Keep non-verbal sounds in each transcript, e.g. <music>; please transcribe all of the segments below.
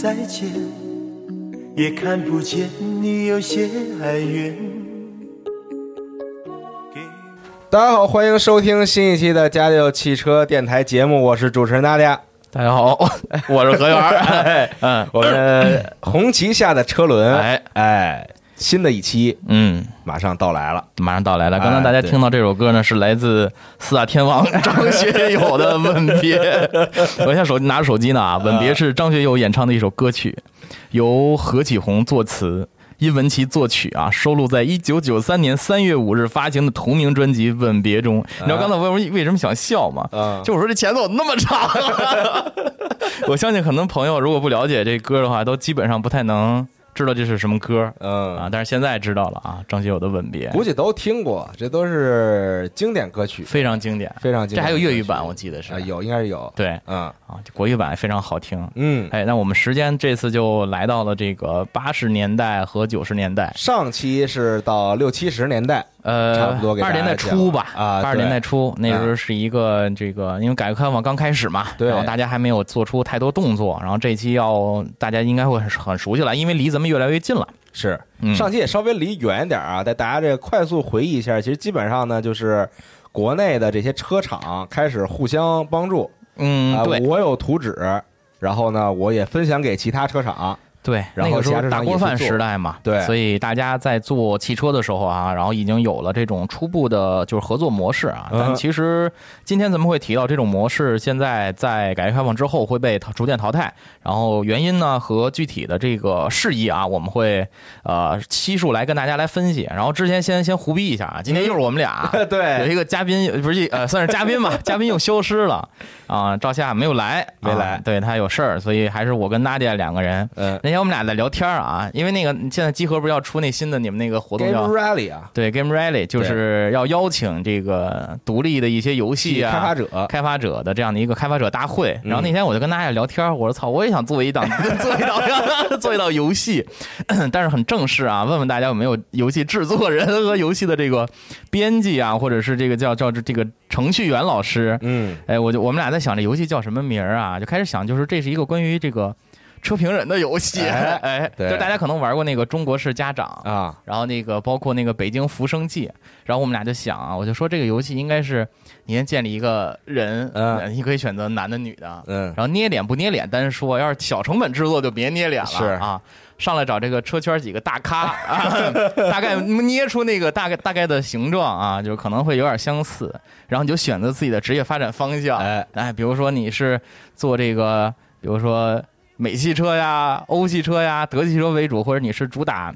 再见，也看不见你有些哀怨。给大家好，欢迎收听新一期的家有汽车电台节目，我是主持人大家。大家好，<laughs> 我是何源儿。<laughs> 嗯我们红旗下的车轮，哎哎，新的一期嗯，马上到来了。马上到来了。刚刚才大家听到这首歌呢，是来自四大天王 <laughs> 张学友的《吻别》。<laughs> 我现在手拿着手机呢啊，《吻别》是张学友演唱的一首歌曲，由何启宏作词。殷文琪作曲啊，收录在一九九三年三月五日发行的同名专辑《吻别》中。你知道刚才我为为什么想笑吗？嗯就我说这前奏那么长，<laughs> 我相信很多朋友如果不了解这歌的话，都基本上不太能知道这是什么歌嗯。啊。但是现在知道了啊，张学友的《吻别》估计都听过，这都是经典歌曲，非常经典，非常经典。这还有粤语版，我记得是。啊，有应该是有。对。嗯。啊，国语版非常好听。嗯，哎，那我们时间这次就来到了这个八十年代和九十年代，上期是到六七十年代，呃，差不多给大家八十年代初吧，讲啊八十年代初那时候是一个这个，因为改革开放刚开始嘛，对。然后大家还没有做出太多动作，然后这一期要大家应该会很很熟悉了，因为离咱们越来越近了。是嗯。上期也稍微离远一点啊，带大家这个快速回忆一下，其实基本上呢就是国内的这些车厂开始互相帮助。嗯，啊，对。我有图纸，然后呢我也分享给其他车厂，对，然后那个时候其他车大锅饭时代嘛，对所以大家在做汽车的时候啊，然后已经有了这种初步的就是合作模式啊。嗯但其实今天咱们会提到这种模式，现在在改革开放之后会被淘逐渐淘汰，然后原因呢和具体的这个事宜啊，我们会呃悉数来跟大家来分析。然后之前先先胡逼一下啊，今天又是我们俩。<laughs> 对有，一个嘉宾，不是呃，算是嘉宾吧，<laughs> 嘉宾又消失了啊，赵夏没有来，没来啊对他有事儿，所以还是我跟娜迪亚两个人。嗯那天我们俩在聊天啊，因为那个现在集合不是要出那新的你们那个活动，Game 叫 Rally 啊，对 Game Rally，就是要邀请这个独立的一些游戏啊开发者，开发者的这样的一个开发者大会。嗯然后那天我就跟大家聊天，我说操，我也想做一档 <laughs> 做一档 <laughs> 做一档游戏，但是很正式啊，问问大家有没有游戏制作人和游戏的这个编辑啊，或者是这个叫叫这个程序员老师。嗯哎，我就我们俩在想这游戏叫什么名儿啊？就开始想，就是这是一个关于这个车评人的游戏，哎 <laughs> 哎，对。就大家可能玩过那个中国式家长啊，然后那个包括那个北京浮生记，然后我们俩就想啊，我就说这个游戏应该是你先建立一个人，嗯。呃你可以选择男的女的，嗯。然后捏脸不捏脸单说，要是小成本制作就别捏脸了是。啊。上来找这个车圈几个大咖 <laughs> 啊，大概捏出那个大概大概的形状啊，就可能会有点相似。然后你就选择自己的职业发展方向，哎。哎，比如说你是做这个，比如说美系车呀、欧系车呀、德系车为主，或者你是主打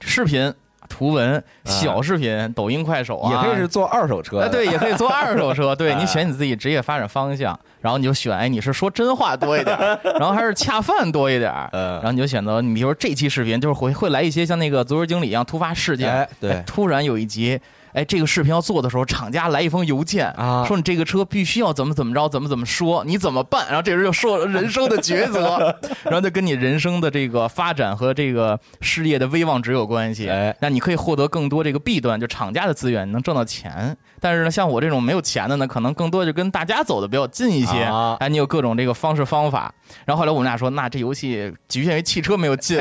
视频、图文、小视频、抖音、快手啊，也可以是做二手车对，也可以做二手车。对 <laughs> 哎你选你自己职业发展方向，然后你就选，哎，你是说真话多一点儿，<laughs> 然后还是恰饭多一点然后你就选择，你比如说这期视频就是会会来一些像那个足球经理一样突发事件，哎对突然有一集。哎，这个视频要做的时候，厂家来一封邮件啊说你这个车必须要怎么怎么着，怎么怎么说，你怎么办？然后这时候就说人生的抉择，<laughs> 然后就跟你人生的这个发展和这个事业的威望值有关系。哎那你可以获得更多这个弊端，就厂家的资源，能挣到钱。但是呢，像我这种没有钱的呢，可能更多就跟大家走的比较近一些。啊哎，你有各种这个方式方法。然后后来我们俩说，那这游戏局限于汽车没有劲，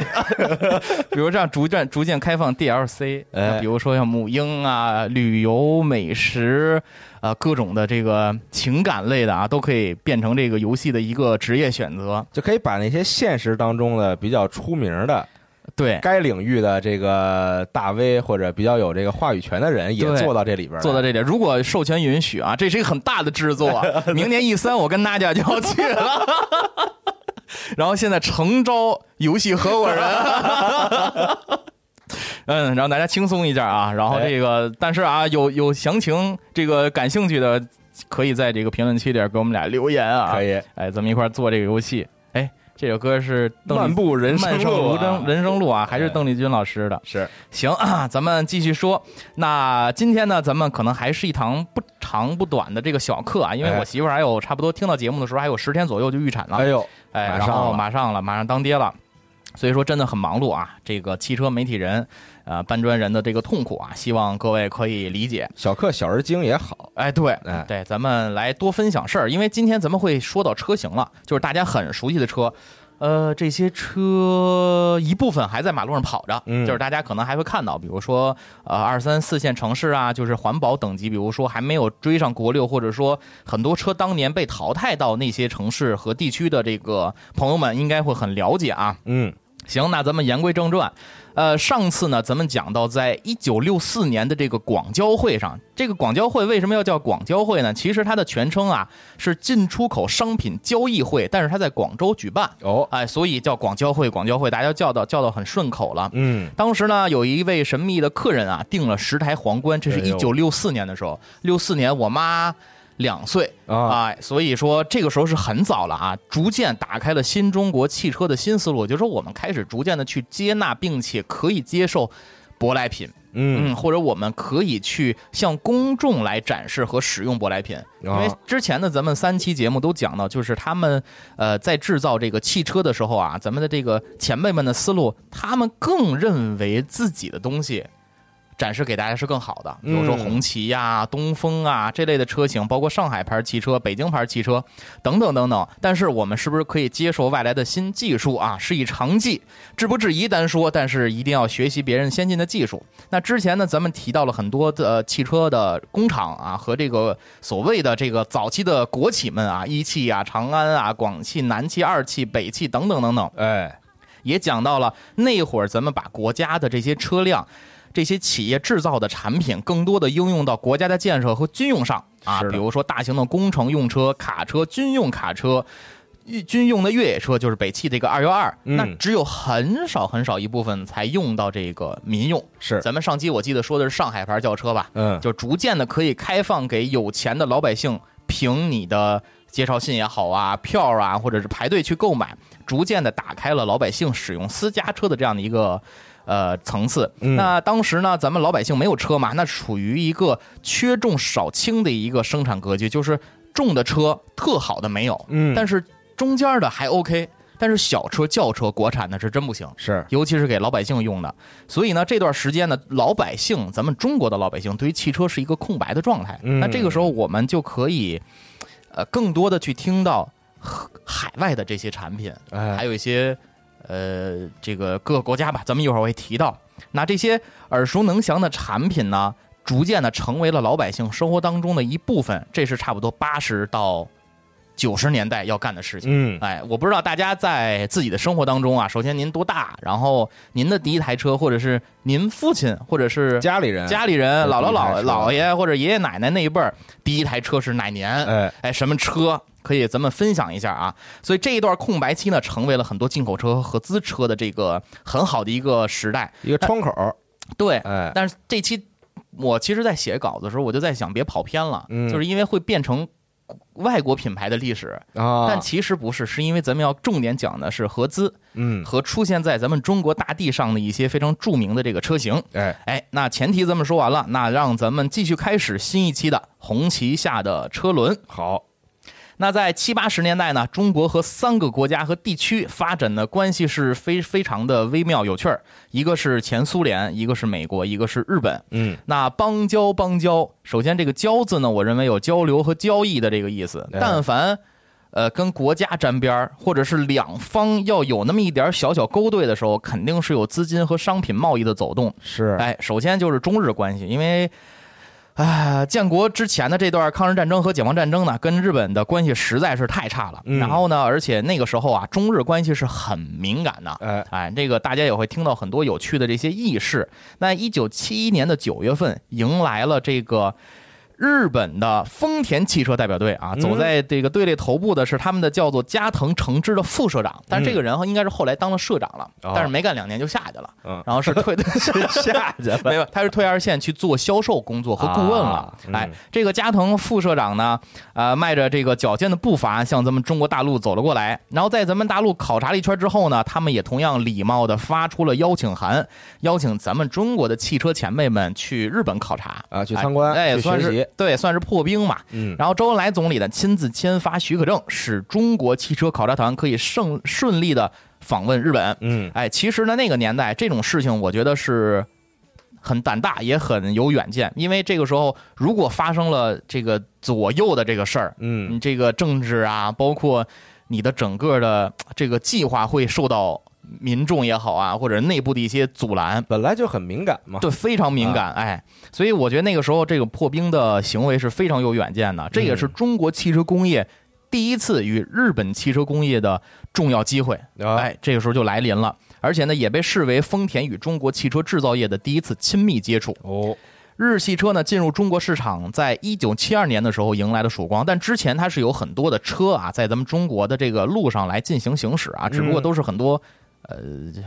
<laughs> 比如这样逐渐逐渐开放 DLC，哎比如说像母婴啊、旅游、美食。啊，各种的这个情感类的啊，都可以变成这个游戏的一个职业选择。就可以把那些现实当中的比较出名的对，该领域的这个大 V 或者比较有这个话语权的人也对。做到这里边来，做到这点，如果授权允许啊，这是一个很大的制作啊。<laughs> 明年 E 三我跟娜姐就要去了，<laughs> 然后现在诚招游戏合伙人。<laughs> 嗯，然后大家轻松一下啊，然后这个，但是啊，有有详情，这个感兴趣的可以在这个评论区里给我们俩留言啊，可以。哎，咱们一块做这个游戏。哎，这首歌是漫步人生路人人生路啊，还是邓丽君老师的？是行啊，<coughs> 咱们继续说。那今天呢，咱们可能还是一堂不长不短的这个小课啊，因为哎我媳妇儿还有差不多听到节目的时候还有十天左右就预产了，哎呦，哎，然后马上了，马上当爹了。所以说真的很忙碌啊，这个汽车媒体人，呃，搬砖人的这个痛苦啊，希望各位可以理解。小课小而精也好，哎，对，哎对，咱们来多分享事儿，因为今天咱们会说到车型了，就是大家很熟悉的车。呃，这些车一部分还在马路上跑着，嗯就是大家可能还会看到，比如说呃二三四线城市啊，就是环保等级，比如说还没有追上国六，或者说很多车当年被淘汰到那些城市和地区的这个朋友们，应该会很了解啊。嗯，行，那咱们言归正传。呃，上次呢，咱们讲到，在一九六四年的这个广交会上，这个广交会为什么要叫广交会呢？其实它的全称啊是进出口商品交易会，但是它在广州举办，哦，哎，所以叫广交会。广交会大家叫到叫到很顺口了。嗯，当时呢，有一位神秘的客人啊，订了十台皇冠，这是一九六四年的时候。六四年，我妈两岁啊。哎，所以说这个时候是很早了啊，逐渐打开了新中国汽车的新思路，就是说我们开始逐渐的去接纳并且可以接受舶来品，嗯。嗯，或者我们可以去向公众来展示和使用舶来品，因为啊。之前的咱们三期节目都讲到，就是他们呃在制造这个汽车的时候啊，咱们的这个前辈们的思路，他们更认为自己的东西。展示给大家是更好的，比如说嗯红旗呀、东风啊这类的车型，包括上海牌汽车、北京牌汽车等等等等。但是我们是不是可以接受外来的新技术啊？是以长技，质不质疑单说，但是一定要学习别人先进的技术。那之前呢，咱们提到了很多的、呃、汽车的工厂啊，和这个所谓的这个早期的国企们啊，一汽啊、长安啊、广汽、南汽、二汽、北汽等等等等。哎，也讲到了那会儿咱们把国家的这些车辆、这些企业制造的产品，更多的应用到国家的建设和军用上啊，比如说大型的工程用车、卡车、军用卡车。军用的越野车就是北汽这个二幺二，嗯那只有很少很少一部分才用到这个民用。是，咱们上期我记得说的是上海牌轿车吧，嗯，就逐渐的可以开放给有钱的老百姓，凭你的介绍信也好啊、票啊，或者是排队去购买，逐渐的打开了老百姓使用私家车的这样的一个。呃，层次。嗯那当时呢，咱们老百姓没有车嘛，那处于一个缺重少轻的一个生产格局，就是重的车特好的没有，嗯但是中间的还 OK，但是小车、轿车国产的是真不行。是，尤其是给老百姓用的。所以呢，这段时间呢，老百姓，咱们中国的老百姓对于汽车是一个空白的状态。嗯那这个时候，我们就可以，呃，更多的去听到海外的这些产品，哎还有一些呃这个各个国家吧，咱们一会儿会提到。那这些耳熟能详的产品呢，逐渐的成为了老百姓生活当中的一部分，这是差不多八十到九十年代要干的事情。嗯哎，我不知道大家在自己的生活当中啊，首先您多大，然后您的第一台车，或者是您父亲，或者是家里人家里人、姥姥姥姥爷或者爷爷奶奶那一辈儿，第一台车是哪年？哎哎，什么车？可以咱们分享一下啊。所以这一段空白期呢，成为了很多进口车和合资车的这个很好的一个时代。一个窗口，对，哎但是这期我其实，在写稿子的时候，我就在想，别跑偏了，嗯就是因为会变成外国品牌的历史，啊，但其实不是，是因为咱们要重点讲的是合资嗯和出现在咱们中国大地上的一些非常著名的这个车型。哎哎，那前提咱们说完了，那让咱们继续开始新一期的红旗下的车轮。好，那在七八十年代呢，中国和三个国家和地区发展的关系是非非常的微妙有趣儿。一个是前苏联，一个是美国，一个是日本。嗯那邦交邦交，首先这个“交”字呢，我认为有交流和交易的这个意思。哎但凡呃跟国家沾边儿，或者是两方要有那么一点小小勾兑的时候，肯定是有资金和商品贸易的走动。是，哎，首先就是中日关系，因为。啊，建国之前的这段抗日战争和解放战争呢，跟日本的关系实在是太差了。嗯然后呢，而且那个时候啊，中日关系是很敏感的。哎哎，这个大家也会听到很多有趣的这些轶事。那一九七一年的九月份，迎来了这个日本的丰田汽车代表队啊，嗯。走在这个队列头部的是他们的叫做加藤诚之的副社长，但是这个人应该是后来当了社长了，哦。但是没干两年就下去了，嗯。然后是退的 <laughs> 下去了。没有，他是退二线去做销售工作和顾问了。哎，这个加藤副社长呢，呃，迈着这个矫健的步伐向咱们中国大陆走了过来。然后在咱们大陆考察了一圈之后呢，他们也同样礼貌的发出了邀请函，邀请咱们中国的汽车前辈们去日本考察啊去参观哎，算是学习对，算是破冰嘛。嗯然后周恩来总理呢亲自签发许可证，使中国汽车考察团可以顺顺利的访问日本。嗯哎，其实呢，那个年代这种事情，我觉得是很胆大，也很有远见。因为这个时候，如果发生了这个左右的这个事儿，嗯你这个政治啊，包括你的整个的这个计划会受到民众也好啊，或者内部的一些阻拦。本来就很敏感嘛，对，非常敏感，哎，所以我觉得那个时候这个破冰的行为是非常有远见的，这也是中国汽车工业第一次与日本汽车工业的重要机会，啊。哎，这个时候就来临了，而且呢，也被视为丰田与中国汽车制造业的第一次亲密接触。哦，日系车呢进入中国市场，在一九七二年的时候迎来了曙光，但之前它是有很多的车啊，在咱们中国的这个路上来进行行驶啊，只不过都是很多呃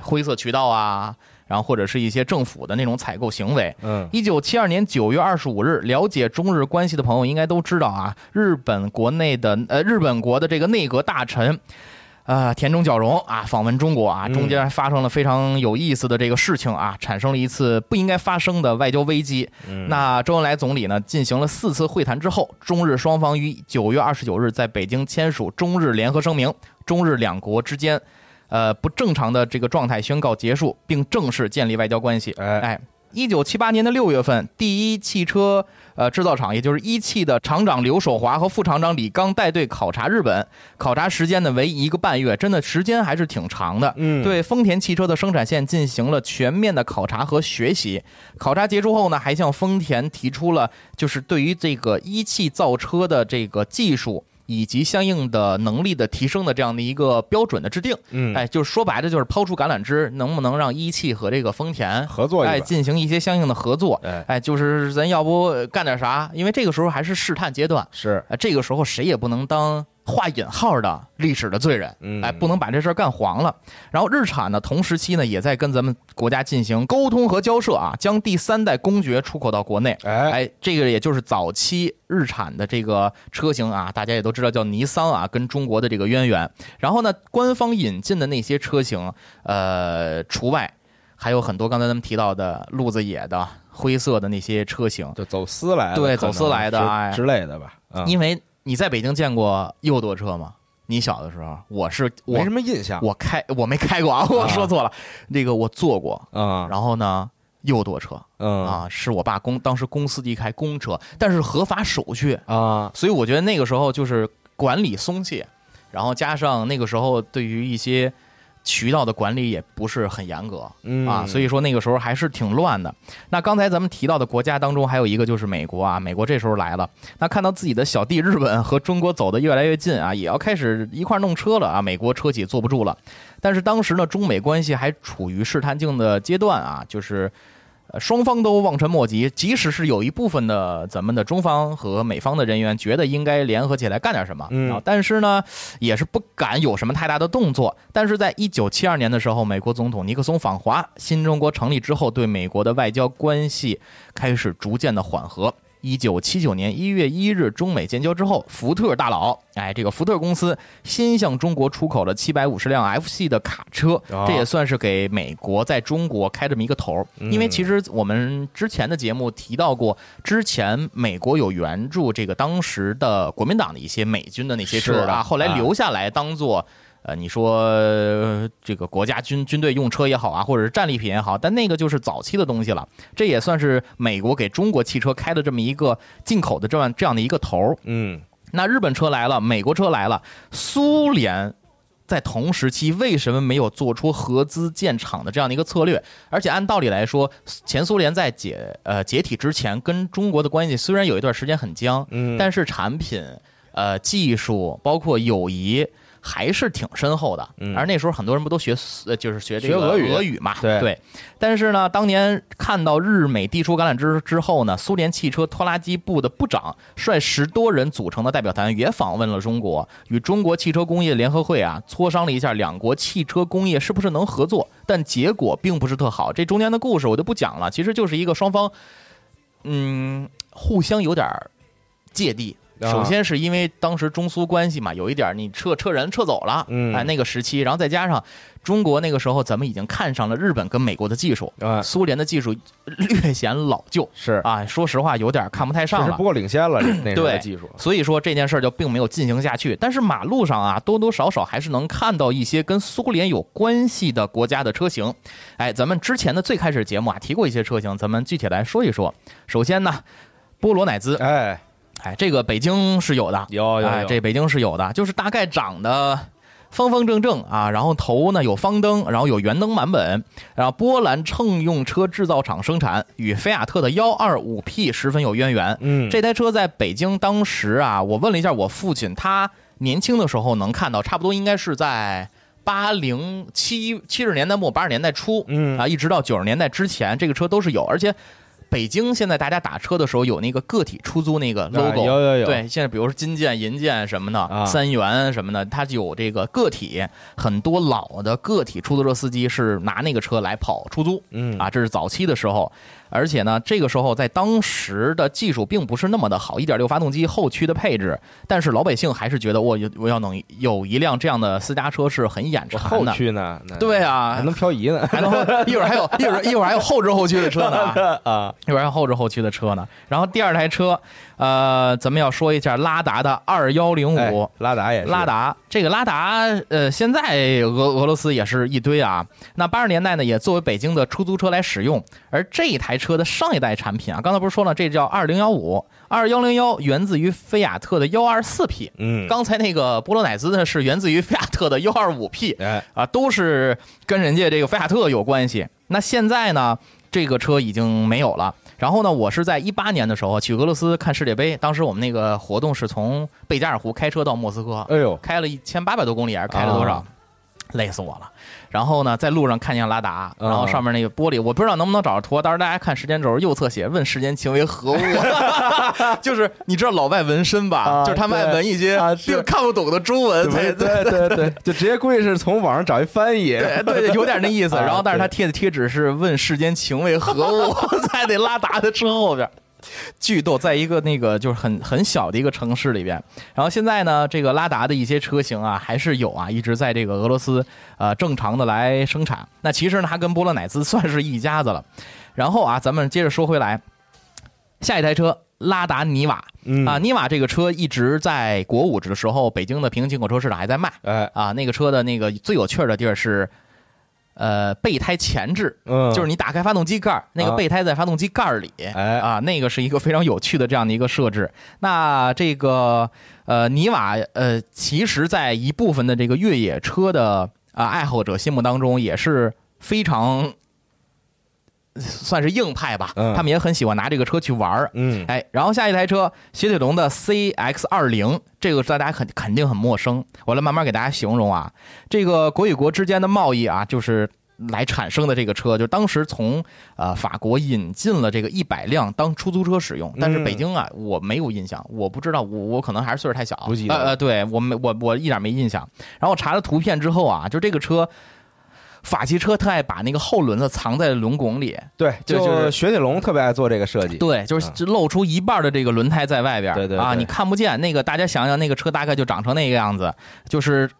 灰色渠道啊，然后或者是一些政府的那种采购行为。嗯一九七二年九月二十五日，了解中日关系的朋友应该都知道啊，日本国内的呃日本国的这个内阁大臣。啊，田中角荣啊，访问中国啊，嗯中间发生了非常有意思的这个事情啊，产生了一次不应该发生的外交危机。嗯那周恩来总理呢，进行了四次会谈之后，中日双方于九月二十九日在北京签署中日联合声明，中日两国之间，呃不正常的这个状态宣告结束，并正式建立外交关系。哎哎，一九七八年的六月份，第一汽车呃制造厂，也就是一汽的厂长刘守华和副厂长李刚带队考察日本，考察时间呢为一个半月，真的时间还是挺长的。嗯对丰田汽车的生产线进行了全面的考察和学习。考察结束后呢，还向丰田提出了就是对于这个一汽造车的这个技术。以及相应的能力的提升的这样的一个标准的制定，嗯。哎，就是说白了就是抛出橄榄枝，能不能让一汽和这个丰田合作哎，进行一些相应的合作，哎。哎，就是咱要不干点啥？因为这个时候还是试探阶段，是。哎，这个时候谁也不能当画引号的历史的罪人，嗯哎，不能把这事儿干黄了。然后日产呢，同时期呢也在跟咱们国家进行沟通和交涉啊，将第三代公爵出口到国内。哎哎，这个也就是早期日产的这个车型啊，大家也都知道叫尼桑啊，跟中国的这个渊源。然后呢，官方引进的那些车型，呃，除外，还有很多刚才咱们提到的路子野的灰色的那些车型，就走私来的，对走私来的之类的吧，啊，因为你在北京见过右舵车吗？你小的时候，我是我没什么印象我开我没开过啊，我说错了，这个我坐过，啊，然后呢，右舵车嗯啊，是我爸公当时公司的一台公车，但是合法手续，啊，所以我觉得那个时候就是管理松懈。然后加上那个时候对于一些渠道的管理也不是很严格，嗯啊，所以说那个时候还是挺乱的。那刚才咱们提到的国家当中，还有一个就是美国啊，美国这时候来了，那看到自己的小弟日本和中国走得越来越近啊，也要开始一块儿弄车了啊，美国车企坐不住了。但是当时呢，中美关系还处于试探性的阶段啊，就是。呃，双方都望尘莫及，即使是有一部分的咱们的中方和美方的人员觉得应该联合起来干点什么，嗯啊，但是呢，也是不敢有什么太大的动作。但是在一九七二年的时候，美国总统尼克松访华，新中国成立之后，对美国的外交关系开始逐渐的缓和。一九七九年一月一日，中美建交之后，福特大佬，哎，这个福特公司先向中国出口了七百五十辆 F 系的卡车，哦这也算是给美国在中国开这么一个头儿。因为其实我们之前的节目提到过，之前美国有援助这个当时的国民党的一些美军的那些车啊，后来啊留下来当做。呃，你说呃这个国家军军队用车也好啊，或者是战利品也好，但那个就是早期的东西了。这也算是美国给中国汽车开的这么一个进口的这样这样的一个头儿。嗯那日本车来了，美国车来了，苏联在同时期为什么没有做出合资建厂的这样的一个策略？而且按道理来说，前苏联在解呃解体之前跟中国的关系虽然有一段时间很僵，嗯，但是产品、呃技术包括友谊。还是挺深厚的，嗯。而那时候很多人不都学呃就是学这个学俄语。俄语嘛，对。但是呢，当年看到日美递出橄榄枝之后呢，苏联汽车拖拉机部的部长率十多人组成的代表团也访问了中国，与中国汽车工业联合会啊磋商了一下两国汽车工业是不是能合作，但结果并不是特好。这中间的故事我就不讲了，其实就是一个双方，嗯，互相有点儿芥蒂。啊首先是因为当时中苏关系嘛，有一点你撤撤人撤走了，嗯哎，那个时期，然后再加上中国那个时候，咱们已经看上了日本跟美国的技术，啊苏联的技术略显老旧是啊，说实话有点看不太上了不。过领先了，<clears throat> 那时候的对技术，所以说这件事儿就并没有进行下去。但是马路上啊，多多少少还是能看到一些跟苏联有关系的国家的车型。哎，咱们之前的最开始节目啊提过一些车型，咱们具体来说一说。首先呢，波罗乃兹，哎，哎，这个北京是有的，哎，有有有这北京是有的，就是大概长得方方正正啊，然后头呢有方灯，然后有圆灯版本，然后波兰乘用车制造厂生产，与菲亚特的幺二五 P 十分有渊源。嗯，这台车在北京当时啊，我问了一下我父亲，他年轻的时候能看到，差不多应该是在。八零七七十年代末八十年代初，嗯啊，一直到九十年代之前，这个车都是有，而且北京现在大家打车的时候有那个个体出租那个 logo，、啊有有有。对，现在比如说金建、银建什么的，啊。三元什么的，它就有这个个体，很多老的个体出租车司机是拿那个车来跑出租，嗯。啊，这是早期的时候，而且呢，这个时候在当时的技术并不是那么的好，一点六发动机后驱的配置，但是老百姓还是觉得我有我要能有一辆这样的私家车是很眼馋的，驱呢，对啊，还能漂移呢，还能一会儿还有一会儿一会儿还有后置后驱的车呢，<laughs> 啊，一会儿还有后置后驱的车呢。然后第二台车，呃，咱们要说一下拉达的二幺零哎五。拉达也是拉达这个拉达，呃，现在俄俄罗斯也是一堆啊。那八十年代呢，也作为北京的出租车来使用。而这一台车的上一代产品啊，刚才不是说了，这叫二零幺五，二幺零幺源自于菲亚特的幺二四 P。嗯，刚才那个波罗乃兹呢，是源自于菲亚特的幺二五 P。<laughs> 哎，啊，都是跟人家这个菲亚特有关系。那现在呢，这个车已经没有了。然后呢，我是在一八年的时候去俄罗斯看世界杯，当时我们那个活动是从贝加尔湖开车到莫斯科，哎呦，开了一千八百多公里，还是开了多少？啊累死我了。然后呢，在路上看见拉达，然后啊上面那个玻璃，我不知道能不能找着图。当时大家看时间轴，右侧写“问世间情为何物”，<laughs> 就是你知道老外纹身吧？啊就是他们爱纹一些并看不懂的中文，对对对对，就直接估计是从网上找一翻译，对对，有点那意思。<laughs> 啊然后，但是他贴的贴纸是“问世间情为何物”，<laughs> 在那拉达的车后边。巨逗，在一个那个就是很很小的一个城市里边，然后现在呢，这个拉达的一些车型啊，还是有啊，一直在这个俄罗斯呃正常的来生产。那其实呢，它跟波罗乃兹算是一家子了。然后啊，咱们接着说回来，下一台车拉达尼瓦嗯啊，尼瓦这个车一直在国五的时候，北京的平行进口车市场还在卖。哎，啊，那个车的那个最有趣儿的地儿是，呃备胎前置，嗯，就是你打开发动机盖儿，那个啊备胎在发动机盖儿里，哎啊，那个是一个非常有趣的这样的一个设置。那这个呃泥瓦呃，其实在一部分的这个越野车的啊、爱好者心目当中也是非常。<laughs> 算是硬派吧，嗯他们也很喜欢拿这个车去玩儿。嗯哎，然后下一台车雪铁龙的 CX 二零，这个大家肯肯定很陌生，我来慢慢给大家形容啊。这个国与国之间的贸易啊，就是来产生的这个车，就当时从呃法国引进了这个一百辆当出租车使用，但是嗯北京啊，我没有印象，我不知道，我我可能还是岁数太小，不记得呃呃，对我没我我一点没印象。然后我查了图片之后啊，就这个车。法系车特爱把那个后轮子藏在轮拱里，对，就就是雪铁龙特别爱做这个设计，对，就是就露出一半的这个轮胎在外边对对啊你看不见那个。大家想想，那个车大概就长成那个样子，就是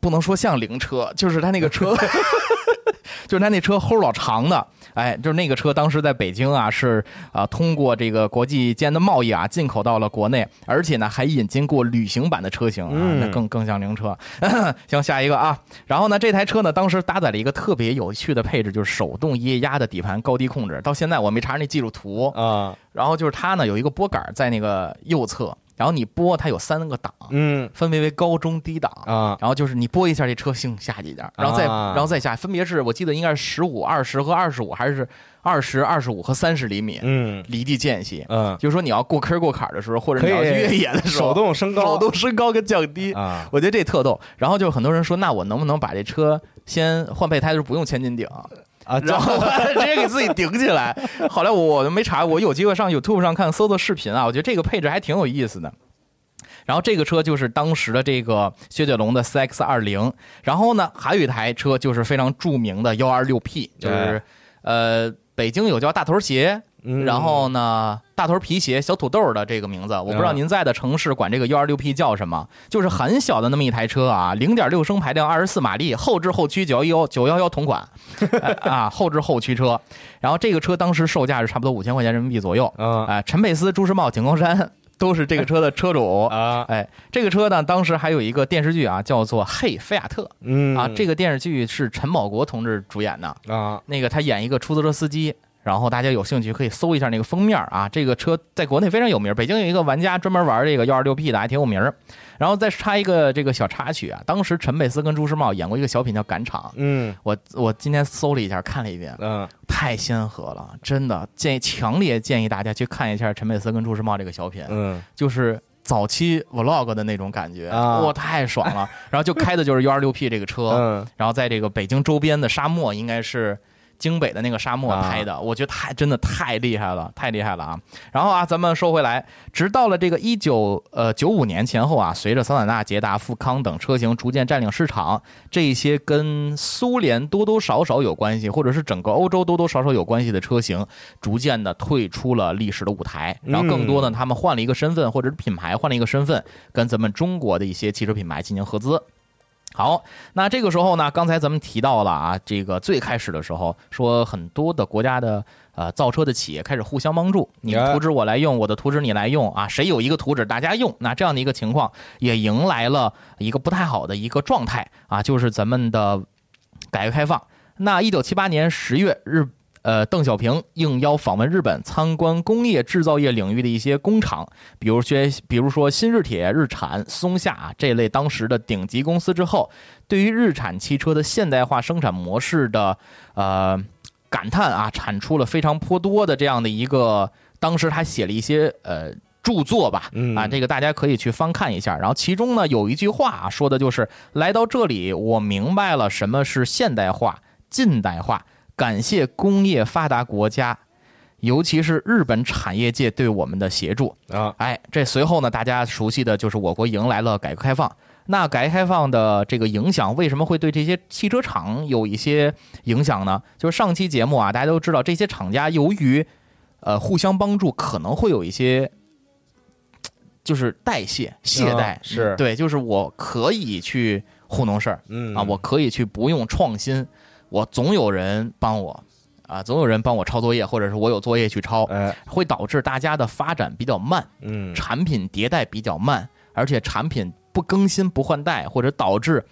不能说像灵车，就是它那个车，就是他那车齁老长的，哎，就是那个车当时在北京啊是啊、通过这个国际间的贸易啊进口到了国内，而且呢还引进过旅行版的车型啊，嗯。那更更像灵车。<coughs> 行，下一个啊，然后呢这台车呢当时搭载了一个特别有趣的配置，就是手动液压的底盘高低控制，到现在我没查那技术图，啊，然后就是它呢有一个拨杆在那个右侧，然后你拨它有三个档，嗯分别为高中低档。啊，然后就是你拨一下这车性下去一点，然后再、啊然后再下，分别是我记得应该是十五、二十和二十五，还是二十、二十五和三十厘米，嗯离地间隙。嗯，就是说你要过坑过坎的时候，或者你要去越野的时候，手动升高，手动升高跟降低，啊，我觉得这特逗。然后就很多人说，那我能不能把这车先换备胎的时候不用千斤顶？啊，然后 <laughs> 直接给自己顶起来。后来我我都没查，我有机会上 YouTube 上看搜搜视频啊，我觉得这个配置还挺有意思的。然后这个车就是当时的这个雪铁龙的 CX 二零，然后呢还有一台车就是非常著名的幺二六 P，就是呃北京有叫大头鞋，嗯。然后呢大头皮鞋小土豆的这个名字，我不知道嗯。您在的城市管这个幺二六 P 叫什么，就是很小的那么一台车啊，<laughs> 零点六升排量，二十四马力，后置后驱九幺幺九幺幺同款，哎 <laughs> 啊，后置后驱车。然后这个车当时售价是差不多五千块钱人民币左右，啊。哎，陈佩斯、朱时茂、井冈山 <laughs> 都是这个车的车主。啊，哎，这个车呢，当时还有一个电视剧啊，叫做《嘿，菲亚特》嗯。啊，这个电视剧是陈宝国同志主演的。啊，那个他演一个出租车司机，然后大家有兴趣可以搜一下那个封面啊。这个车在国内非常有名，北京有一个玩家专门玩这个幺二六 P 的，还挺有名儿。然后再插一个这个小插曲啊，当时陈佩斯跟朱时茂演过一个小品叫《赶场》，嗯我我今天搜了一下，看了一遍，嗯太鲜活了，真的建议强烈建议大家去看一下陈佩斯跟朱时茂这个小品，嗯就是。早期 vlog 的那种感觉，啊哇，太爽了！然后就开的就是幺二六 P 这个车，嗯然后在这个北京周边的沙漠，应该是京北的那个沙漠拍的，我觉得太真的太厉害了，太厉害了啊！然后啊，咱们说回来，直到了这个一九呃九五年前后啊，随着桑塔纳、捷达、富康等车型逐渐占领市场，这些跟苏联多多少少有关系，或者是整个欧洲多多少少有关系的车型，逐渐的退出了历史的舞台，然后更多呢，他们换了一个身份，或者是品牌换了一个身份，跟咱们中国的一些汽车品牌进行合资。好，那这个时候呢，刚才咱们提到了啊，这个最开始的时候说很多的国家的呃造车的企业开始互相帮助，你的哎图纸我来用，我的图纸你来用啊，谁有一个图纸大家用，那这样的一个情况也迎来了一个不太好的一个状态啊，就是咱们的改革开放。那一九七八年十月，日呃邓小平应邀访问日本，参观工业制造业领域的一些工厂，比如说比如说新日铁、日产、松下啊这类当时的顶级公司之后，对于日产汽车的现代化生产模式的呃感叹啊，产出了非常颇多的这样的一个，当时他写了一些呃。著作吧，嗯啊，这个大家可以去翻看一下。然后其中呢有一句话啊，说的就是来到这里，我明白了什么是现代化、近代化。感谢工业发达国家，尤其是日本产业界对我们的协助。啊哎，这随后呢，大家熟悉的就是我国迎来了改革开放。那改革开放的这个影响，为什么会对这些汽车厂有一些影响呢？就是上期节目啊，大家都知道，这些厂家由于呃互相帮助，可能会有一些就是代谢、懈怠，啊是对，就是我可以去糊弄事儿嗯啊，我可以去不用创新，我总有人帮我。啊，总有人帮我抄作业，或者是我有作业去抄，哎会导致大家的发展比较慢，嗯产品迭代比较慢，而且产品不更新不换代，或者导致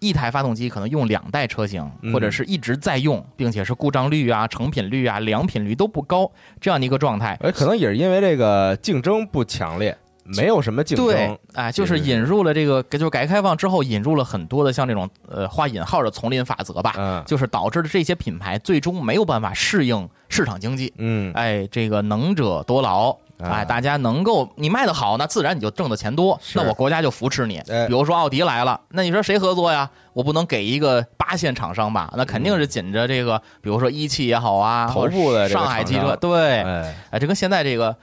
一台发动机可能用两代车型，嗯或者是一直在用，并且是故障率啊、成品率啊、良品率都不高这样的一个状态。哎，可能也是因为这个竞争不强烈，没有什么竞争对争，，哎，就是引入了这个，就是改革开放之后引入了很多的像这种呃画引号的丛林法则吧，嗯就是导致了这些品牌最终没有办法适应市场经济。嗯，哎，这个能者多劳，啊哎，大家能够你卖的好，那自然你就挣的钱多，那我国家就扶持你。哎比如说奥迪来了，那你说谁合作呀？我不能给一个八线厂商吧？那肯定是紧着这个，比如说一汽也好啊，头部的上海汽车，对，哎，哎，这跟现在这个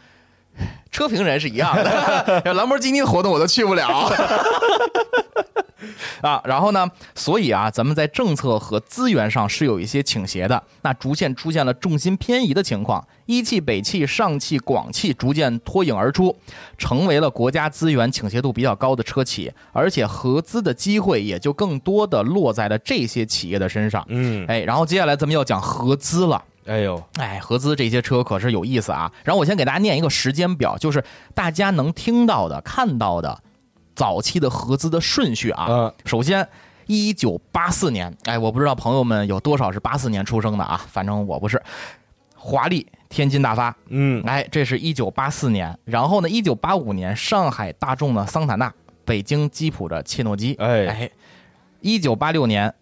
<laughs> 车评人是一样的。<laughs> 兰博基尼的活动我都去不了 <laughs> 啊。然后呢，所以啊，咱们在政策和资源上是有一些倾斜的，那逐渐出现了重心偏移的情况。一汽、北汽、上汽、广汽逐渐脱颖而出，成为了国家资源倾斜度比较高的车企，而且合资的机会也就更多的落在了这些企业的身上。嗯，哎，然后接下来咱们要讲合资了。哎呦，哎，合资这些车可是有意思啊。然后我先给大家念一个时间表，就是大家能听到的、看到的早期的合资的顺序啊。嗯首先，一九八四年，哎，我不知道朋友们有多少是八四年出生的啊，反正我不是。华丽天津大发，嗯，哎，这是一九八四年。然后呢，一九八五年，上海大众的桑塔纳，北京吉普的切诺基，哎哎，一九八六年，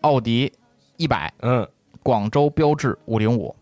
奥迪一百，嗯，广州标致五零五，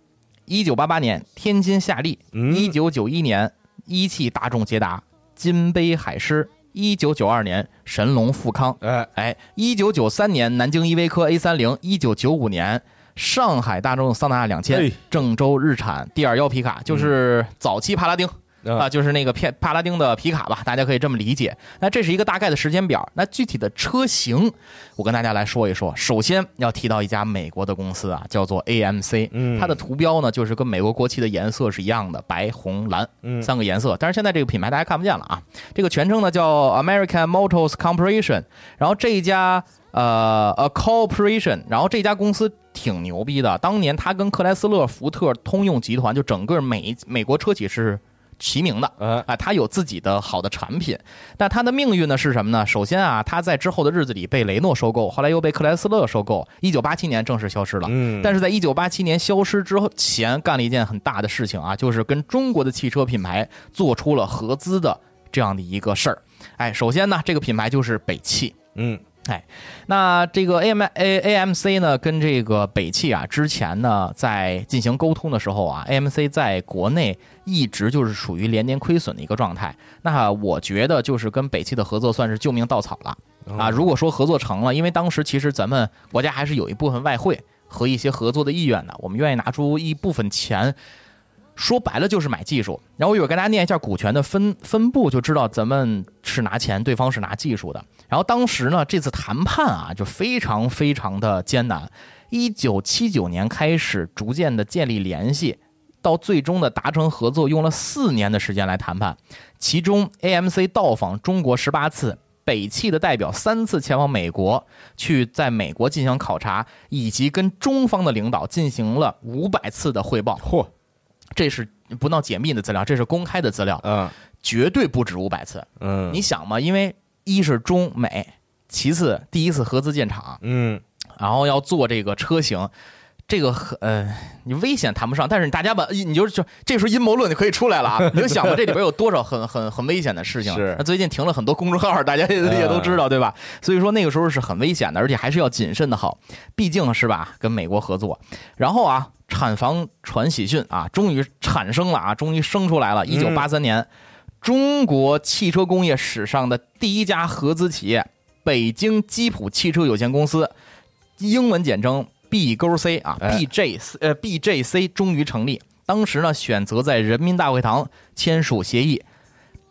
一九八八年天津夏利，嗯。一九九一年一汽大众捷达，金杯海狮，一九九二年神龙富康，哎，哎，一九九三年南京依维柯 A 三零，一九九五年上海大众桑塔纳两千哎，郑州日产 D 二幺皮卡，就是早期帕拉丁。嗯啊，就是那个片帕拉丁的皮卡吧，大家可以这么理解。那这是一个大概的时间表。那具体的车型，我跟大家来说一说。首先要提到一家美国的公司啊，叫做 AMC，嗯它的图标呢就是跟美国国旗的颜色是一样的，白、红、蓝嗯三个颜色。但是现在这个品牌大家看不见了啊，这个全称呢叫 American Motors Corporation，然后这一家呃 A Corporation，然后这家公司挺牛逼的，当年它跟克莱斯勒、福特、通用集团就整个美美国车企是齐名的。哎，啊，他有自己的好的产品，但他的命运呢是什么呢？首先啊，他在之后的日子里被雷诺收购，后来又被克莱斯勒收购，一九八七年正式消失了。嗯，但是在一九八七年消失之后前，干了一件很大的事情啊，就是跟中国的汽车品牌做出了合资的这样的一个事儿。哎，首先呢，这个品牌就是北汽。嗯，那这个 A M A A M C 呢，跟这个北汽啊，之前呢在进行沟通的时候啊，A M C 在国内一直就是属于连年亏损的一个状态。那我觉得就是跟北汽的合作算是救命稻草了啊。如果说合作成了，因为当时其实咱们国家还是有一部分外汇和一些合作的意愿的，我们愿意拿出一部分钱。说白了就是买技术，然后我一会儿跟大家念一下股权的分分布，就知道咱们是拿钱，对方是拿技术的。然后当时呢，这次谈判啊，就非常非常的艰难。一九七九年开始，逐渐的建立联系，到最终的达成合作，用了四年的时间来谈判。其中，AMC 到访中国十八次，北汽的代表三次前往美国，去在美国进行考察，以及跟中方的领导进行了五百次的汇报。嚯，这是不闹解密的资料，这是公开的资料，嗯绝对不止五百次。嗯，你想嘛，因为一是中美，其次第一次合资建厂，嗯然后要做这个车型，这个很呃，你危险谈不上，但是大家把你就是就这时候阴谋论就可以出来了啊！<laughs> 你就想吧，这里边有多少很很很危险的事情？是那最近停了很多公众号，大家也也都知道，对吧？所以说那个时候是很危险的，而且还是要谨慎的好，毕竟是吧，跟美国合作。然后啊，产房传喜讯啊，终于产生了啊，终于生出来了。一九八三年，中国汽车工业史上的第一家合资企业——北京吉普汽车有限公司，英文简称 B 勾 C 啊哎，BJ 呃 BJC 终于成立。当时呢，选择在人民大会堂签署协议。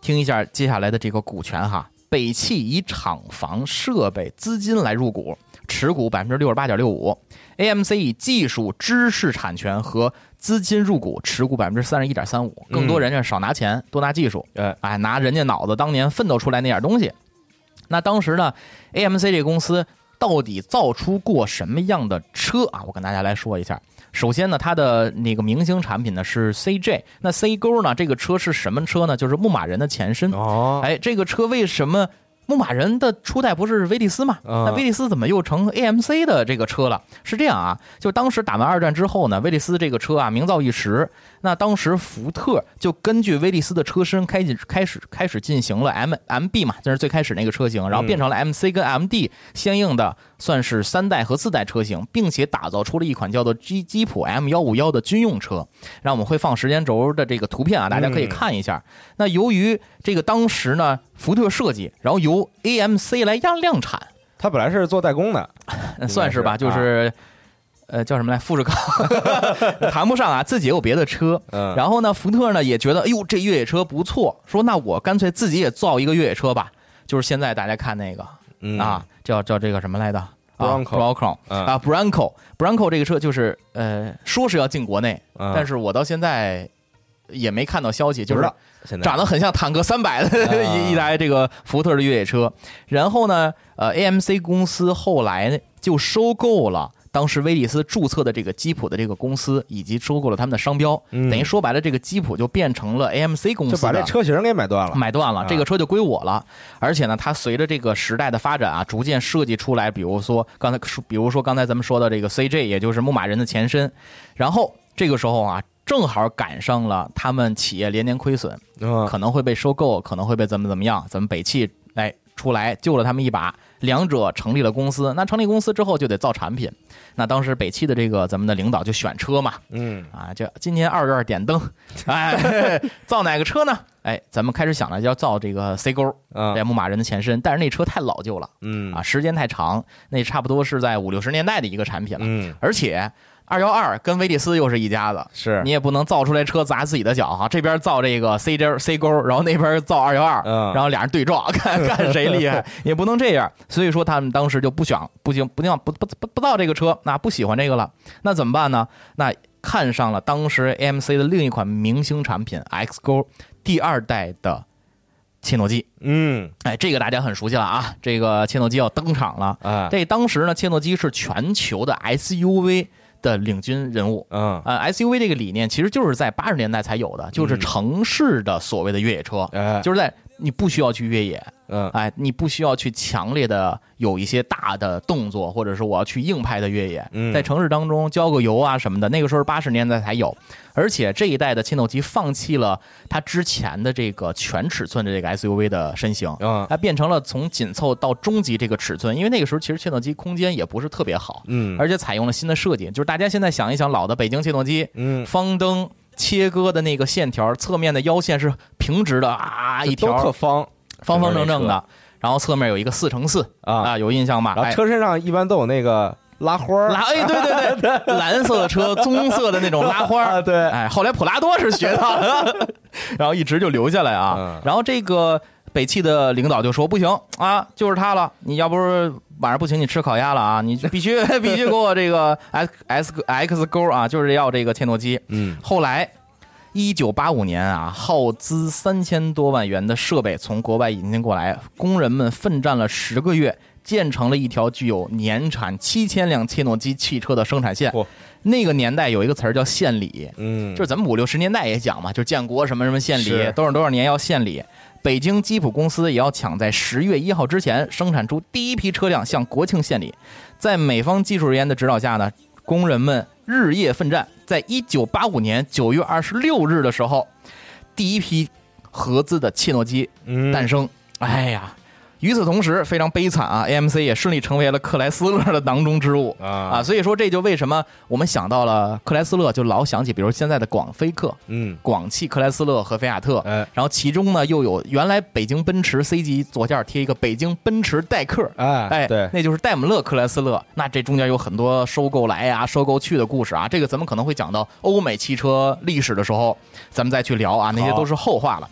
听一下接下来的这个股权哈，北汽以厂房、设备、资金来入股，持股百分之六十八点六五；AMC 以技术、知识产权和资金入股，持股百分之三十一点三五。更多人家少拿钱，多拿技术，哎，哎，拿人家脑子当年奋斗出来那点东西。那当时呢，AMC 这个公司到底造出过什么样的车啊？我跟大家来说一下。首先呢，它的那个明星产品呢是 CJ，那 C 勾呢这个车是什么车呢？就是牧马人的前身。哦，哎，这个车为什么牧马人的初代不是威利斯嘛？啊那威利斯怎么又成 AMC 的这个车了？是这样啊，就当时打完二战之后呢，威利斯这个车啊名噪一时，那当时福特就根据威利斯的车身开进开始开始进行了 M MB 嘛，就是最开始那个车型，然后变成了 MC 跟 MD 相应的算是三代和四代车型，并且打造出了一款叫做吉吉普 M 幺五幺的军用车。然后我们会放时间轴的这个图片啊，大家可以看一下。那由于这个当时呢，福特设计，然后由 AMC 来量量产，它本来是做代工的，呃算是吧，就是。呃，叫什么来？富士康 <laughs> 谈不上啊，自己也有别的车。嗯然后呢，福特呢也觉得，哎呦，这越野车不错，说那我干脆自己也造一个越野车吧。就是现在大家看那个嗯啊，叫叫这个什么来的？啊 Bronco 啊，Bronco Bronco 这个车就是呃，说是要进国内，嗯但是我到现在也没看到消息，就是长得很像坦克三百的啊 <laughs> 一一台这个福特的越野车。然后呢，呃，AMC 公司后来就收购了。当时威利斯注册的这个吉普的这个公司，以及收购了他们的商标，嗯等于说白了，这个吉普就变成了 AMC 公司，就把这车型给买断了。买断了，啊这个车就归我了。而且呢，它随着这个时代的发展啊，逐渐设计出来，比如说刚才说，比如说刚才咱们说的这个 CJ，也就是牧马人的前身。然后这个时候啊，正好赶上了他们企业连年亏损，嗯可能会被收购，可能会被怎么怎么样，咱们北汽哎出来救了他们一把，两者成立了公司。那成立公司之后就得造产品，那当时北汽的这个咱们的领导就选车嘛，嗯。啊，就今年二月二点灯，<laughs> 哎，造哪个车呢？哎，咱们开始想了，要造这个 C 勾，嗯这牧马人的前身，但是那车太老旧了。嗯。啊，时间太长，那差不多是在五六十年代的一个产品了，嗯。而且二幺二跟威利斯又是一家子。是你也不能造出来车砸自己的脚哈，这边造这个 C 针 C 勾，然后那边造二幺二，嗯然后俩人对撞，看 <laughs> 看谁厉害，也不能这样。所以说他们当时就不想，不行，不想不不不不造这个车，那不喜欢这个了，那怎么办呢？那看上了当时 AMC 的另一款明星产品 X 勾第二代的切诺基，嗯哎，这个大家很熟悉了啊，这个切诺基要登场了。啊这当时呢，切诺基是全球的 SUV 的领军人物。嗯。呃，SUV 这个理念其实就是在八十年代才有的，就是城市的所谓的越野车，哎。就是在你不需要去越野，嗯。哎，你不需要去强烈的有一些大的动作，或者是我要去硬派的越野，嗯。在城市当中浇个油啊什么的，那个时候是八十年代才有。而且这一代的切诺基放弃了它之前的这个全尺寸的这个 SUV 的身形，嗯。它变成了从紧凑到中级这个尺寸，因为那个时候其实切诺基空间也不是特别好，嗯。而且采用了新的设计，就是大家现在想一想老的北京切诺基，嗯。方灯切割的那个线条，侧面的腰线是平直的啊，一条。特条方。方方正正的，然后侧面有一个四乘四啊。有印象吧？哎然后车身上一般都有那个拉花儿。拉哎，对对对，<laughs> 蓝色的车，棕色的那种拉花啊，儿。对，哎，后来普拉多是学的，<laughs> 然后一直就留下来啊。嗯。然后这个北汽的领导就说：“不行啊，就是他了，你要不是晚上不请你吃烤鸭了啊，你 <laughs> 必须必须给我这个 X X X 勾啊，就是要这个切诺基。”嗯后来，一九八五年啊，耗资三千多万元的设备从国外引进过来，工人们奋战了十个月，建成了一条具有年产七千辆切诺基汽车的生产线嚯。那个年代有一个词儿叫献礼，嗯就是咱们五六十年代也讲嘛，就是建国什么什么献礼，多少多少年要献礼。北京吉普公司也要抢在十月一号之前生产出第一批车辆向国庆献礼。在美方技术人员的指导下呢，工人们日夜奋战。在一九八五年九月二十六日的时候，第一批合资的切诺基嗯诞生。哎呀，与此同时，非常悲惨啊，AMC 也顺利成为了克莱斯勒的囊中之物啊啊。所以说，这就为什么我们想到了克莱斯勒，就老想起，比如现在的广菲克、嗯广汽克莱斯勒和菲亚特。哎然后其中呢，又有原来北京奔驰 C 级左键贴一个北京奔驰代客，哎哎，对那就是戴姆勒克莱斯勒。那这中间有很多收购来呀、收购去的故事啊。这个咱们可能会讲到欧美汽车历史的时候，咱们再去聊啊，那些都是后话了。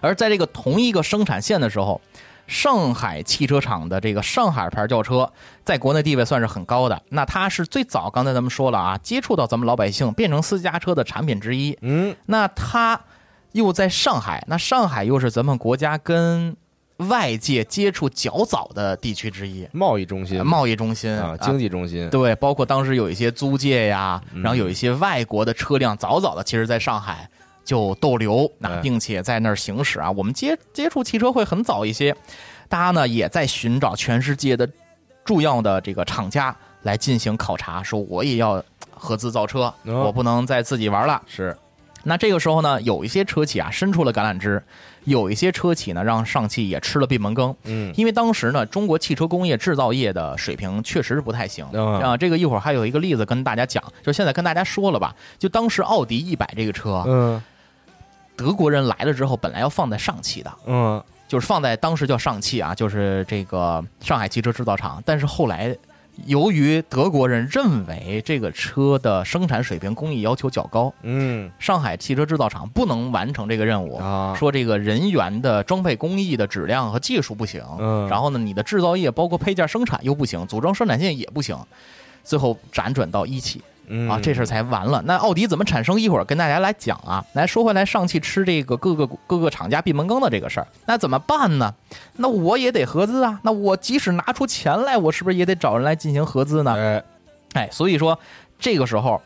而在这个同一个生产线的时候，上海汽车厂的这个上海牌轿车，在国内地位算是很高的。那它是最早，刚才咱们说了啊，接触到咱们老百姓，变成私家车的产品之一。嗯那它又在上海，那上海又是咱们国家跟外界接触较早的地区之一，贸易中心贸易中心啊经济中心对，包括当时有一些租界呀，嗯然后有一些外国的车辆，早早的其实在上海就逗留，那哎并且在那儿行驶啊。我们接接触汽车会很早一些，大家呢也在寻找全世界的重要的这个厂家来进行考察，说我也要合资造车，哦我不能再自己玩了。是，那这个时候呢，有一些车企啊伸出了橄榄枝，有一些车企呢让上汽也吃了闭门羹。嗯因为当时呢，中国汽车工业制造业的水平确实是不太行嗯啊。这个一会儿还有一个例子跟大家讲，就现在跟大家说了吧。就当时奥迪一百这个车，嗯德国人来了之后，本来要放在上汽的，嗯就是放在当时叫上汽啊，就是这个上海汽车制造厂。但是后来，由于德国人认为这个车的生产水平、工艺要求较高，嗯上海汽车制造厂不能完成这个任务。啊，说这个人员的装配工艺的质量和技术不行，嗯然后呢，你的制造业包括配件生产又不行，组装生产线也不行，最后辗转到一汽嗯啊，这事儿才完了。那奥迪怎么产生？一会儿跟大家来讲啊。来说回来，上汽吃这个各个各个厂家闭门羹的这个事儿，那怎么办呢？那我也得合资啊。那我即使拿出钱来，我是不是也得找人来进行合资呢？哎哎，所以说这个时候，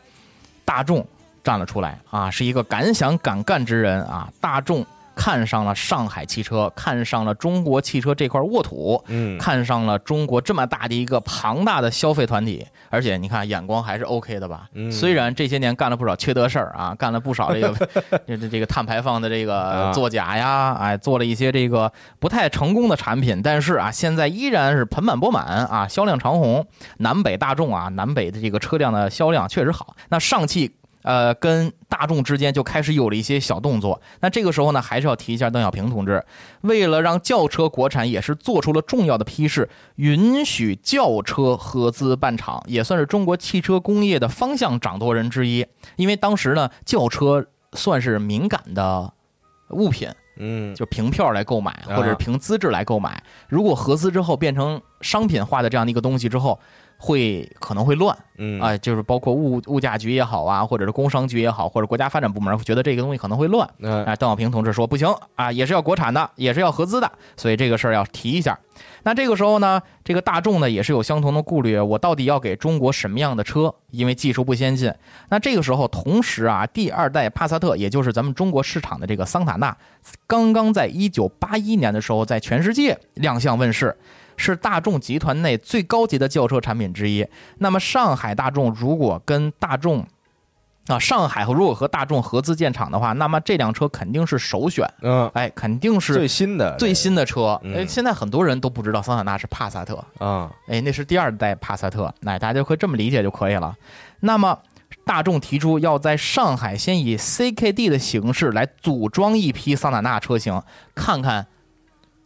大众站了出来啊，是一个敢想敢干之人啊。大众看上了上海汽车，看上了中国汽车这块沃土，嗯看上了中国这么大的一个庞大的消费团体，而且你看眼光还是 OK 的吧？嗯虽然这些年干了不少缺德事儿啊，干了不少这个 <laughs> 这这这个碳排放的这个啊作假呀，哎，做了一些这个不太成功的产品，但是啊，现在依然是盆满钵满啊，销量长虹。南北大众啊，南北的这个车辆的销量确实好。那上汽。呃，跟大众之间就开始有了一些小动作。那这个时候呢，还是要提一下邓小平同志，为了让轿车国产，也是做出了重要的批示，允许轿车合资办厂，也算是中国汽车工业的方向掌舵人之一。因为当时呢，轿车算是敏感的物品，嗯就凭票来购买，啊或者是凭资质来购买。如果合资之后变成商品化的这样的一个东西之后，会可能会乱。嗯啊、就是包括物物价局也好啊，或者是工商局也好，或者国家发展部门，觉得这个东西可能会乱。嗯啊，邓小平同志说不行啊，也是要国产的，也是要合资的，所以这个事儿要提一下。那这个时候呢，这个大众呢也是有相同的顾虑，我到底要给中国什么样的车？因为技术不先进。那这个时候，同时啊，第二代帕萨特，也就是咱们中国市场的这个桑塔纳，刚刚在一九八一年的时候在全世界亮相问世。是大众集团内最高级的轿车产品之一。那么上海大众如果跟大众啊，上海和如果和大众合资建厂的话，那么这辆车肯定是首选，嗯哎，肯定是最新的最新的车。嗯哎，现在很多人都不知道桑塔纳是帕萨特，啊哎，那是第二代帕萨特，那大家就可以这么理解就可以了。那么。大众提出要在上海先以 CKD 的形式来组装一批桑塔纳车型，看看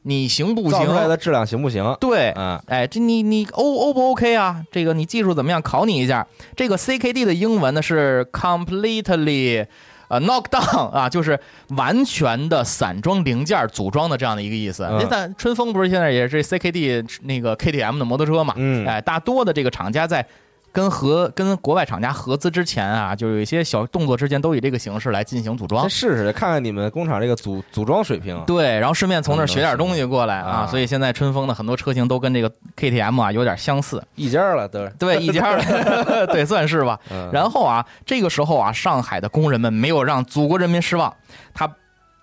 你行不行？造出来的质量行不行？对，嗯哎，这你你 O O 不 OK 啊？这个你技术怎么样？考你一下。这个 CKD 的英文呢是 completely 呃 knock down 啊，就是完全的散装零件组装的这样的一个意思。嗯那咱春风不是现在也是 CKD 那个 KTM 的摩托车嘛？嗯哎，大多的这个厂家在。跟合跟国外厂家合资之前啊，就有一些小动作之前都以这个形式来进行组装先。试试，看看你们工厂这个组组装水平。对，然后顺便从那儿学点东西过来啊，啊所以现在春风的很多车型都跟这个 KTM 啊有点相似。一家了都是。对，一家了 <laughs> 对，算是吧。嗯然后啊，这个时候啊，上海的工人们没有让祖国人民失望，他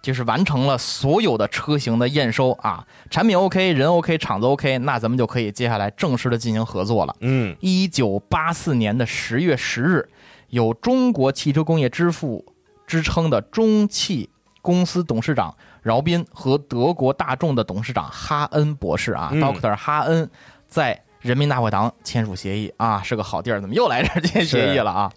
就是完成了所有的车型的验收啊，产品 OK，人 OK，厂子 OK，那咱们就可以接下来正式的进行合作了。嗯一九八四年的十月十日，有中国汽车工业之父之称的中汽公司董事长饶斌和德国大众的董事长哈恩博士啊、嗯 d r 哈恩在人民大会堂签署协议啊，是个好地儿，怎么又来这儿签协议了啊？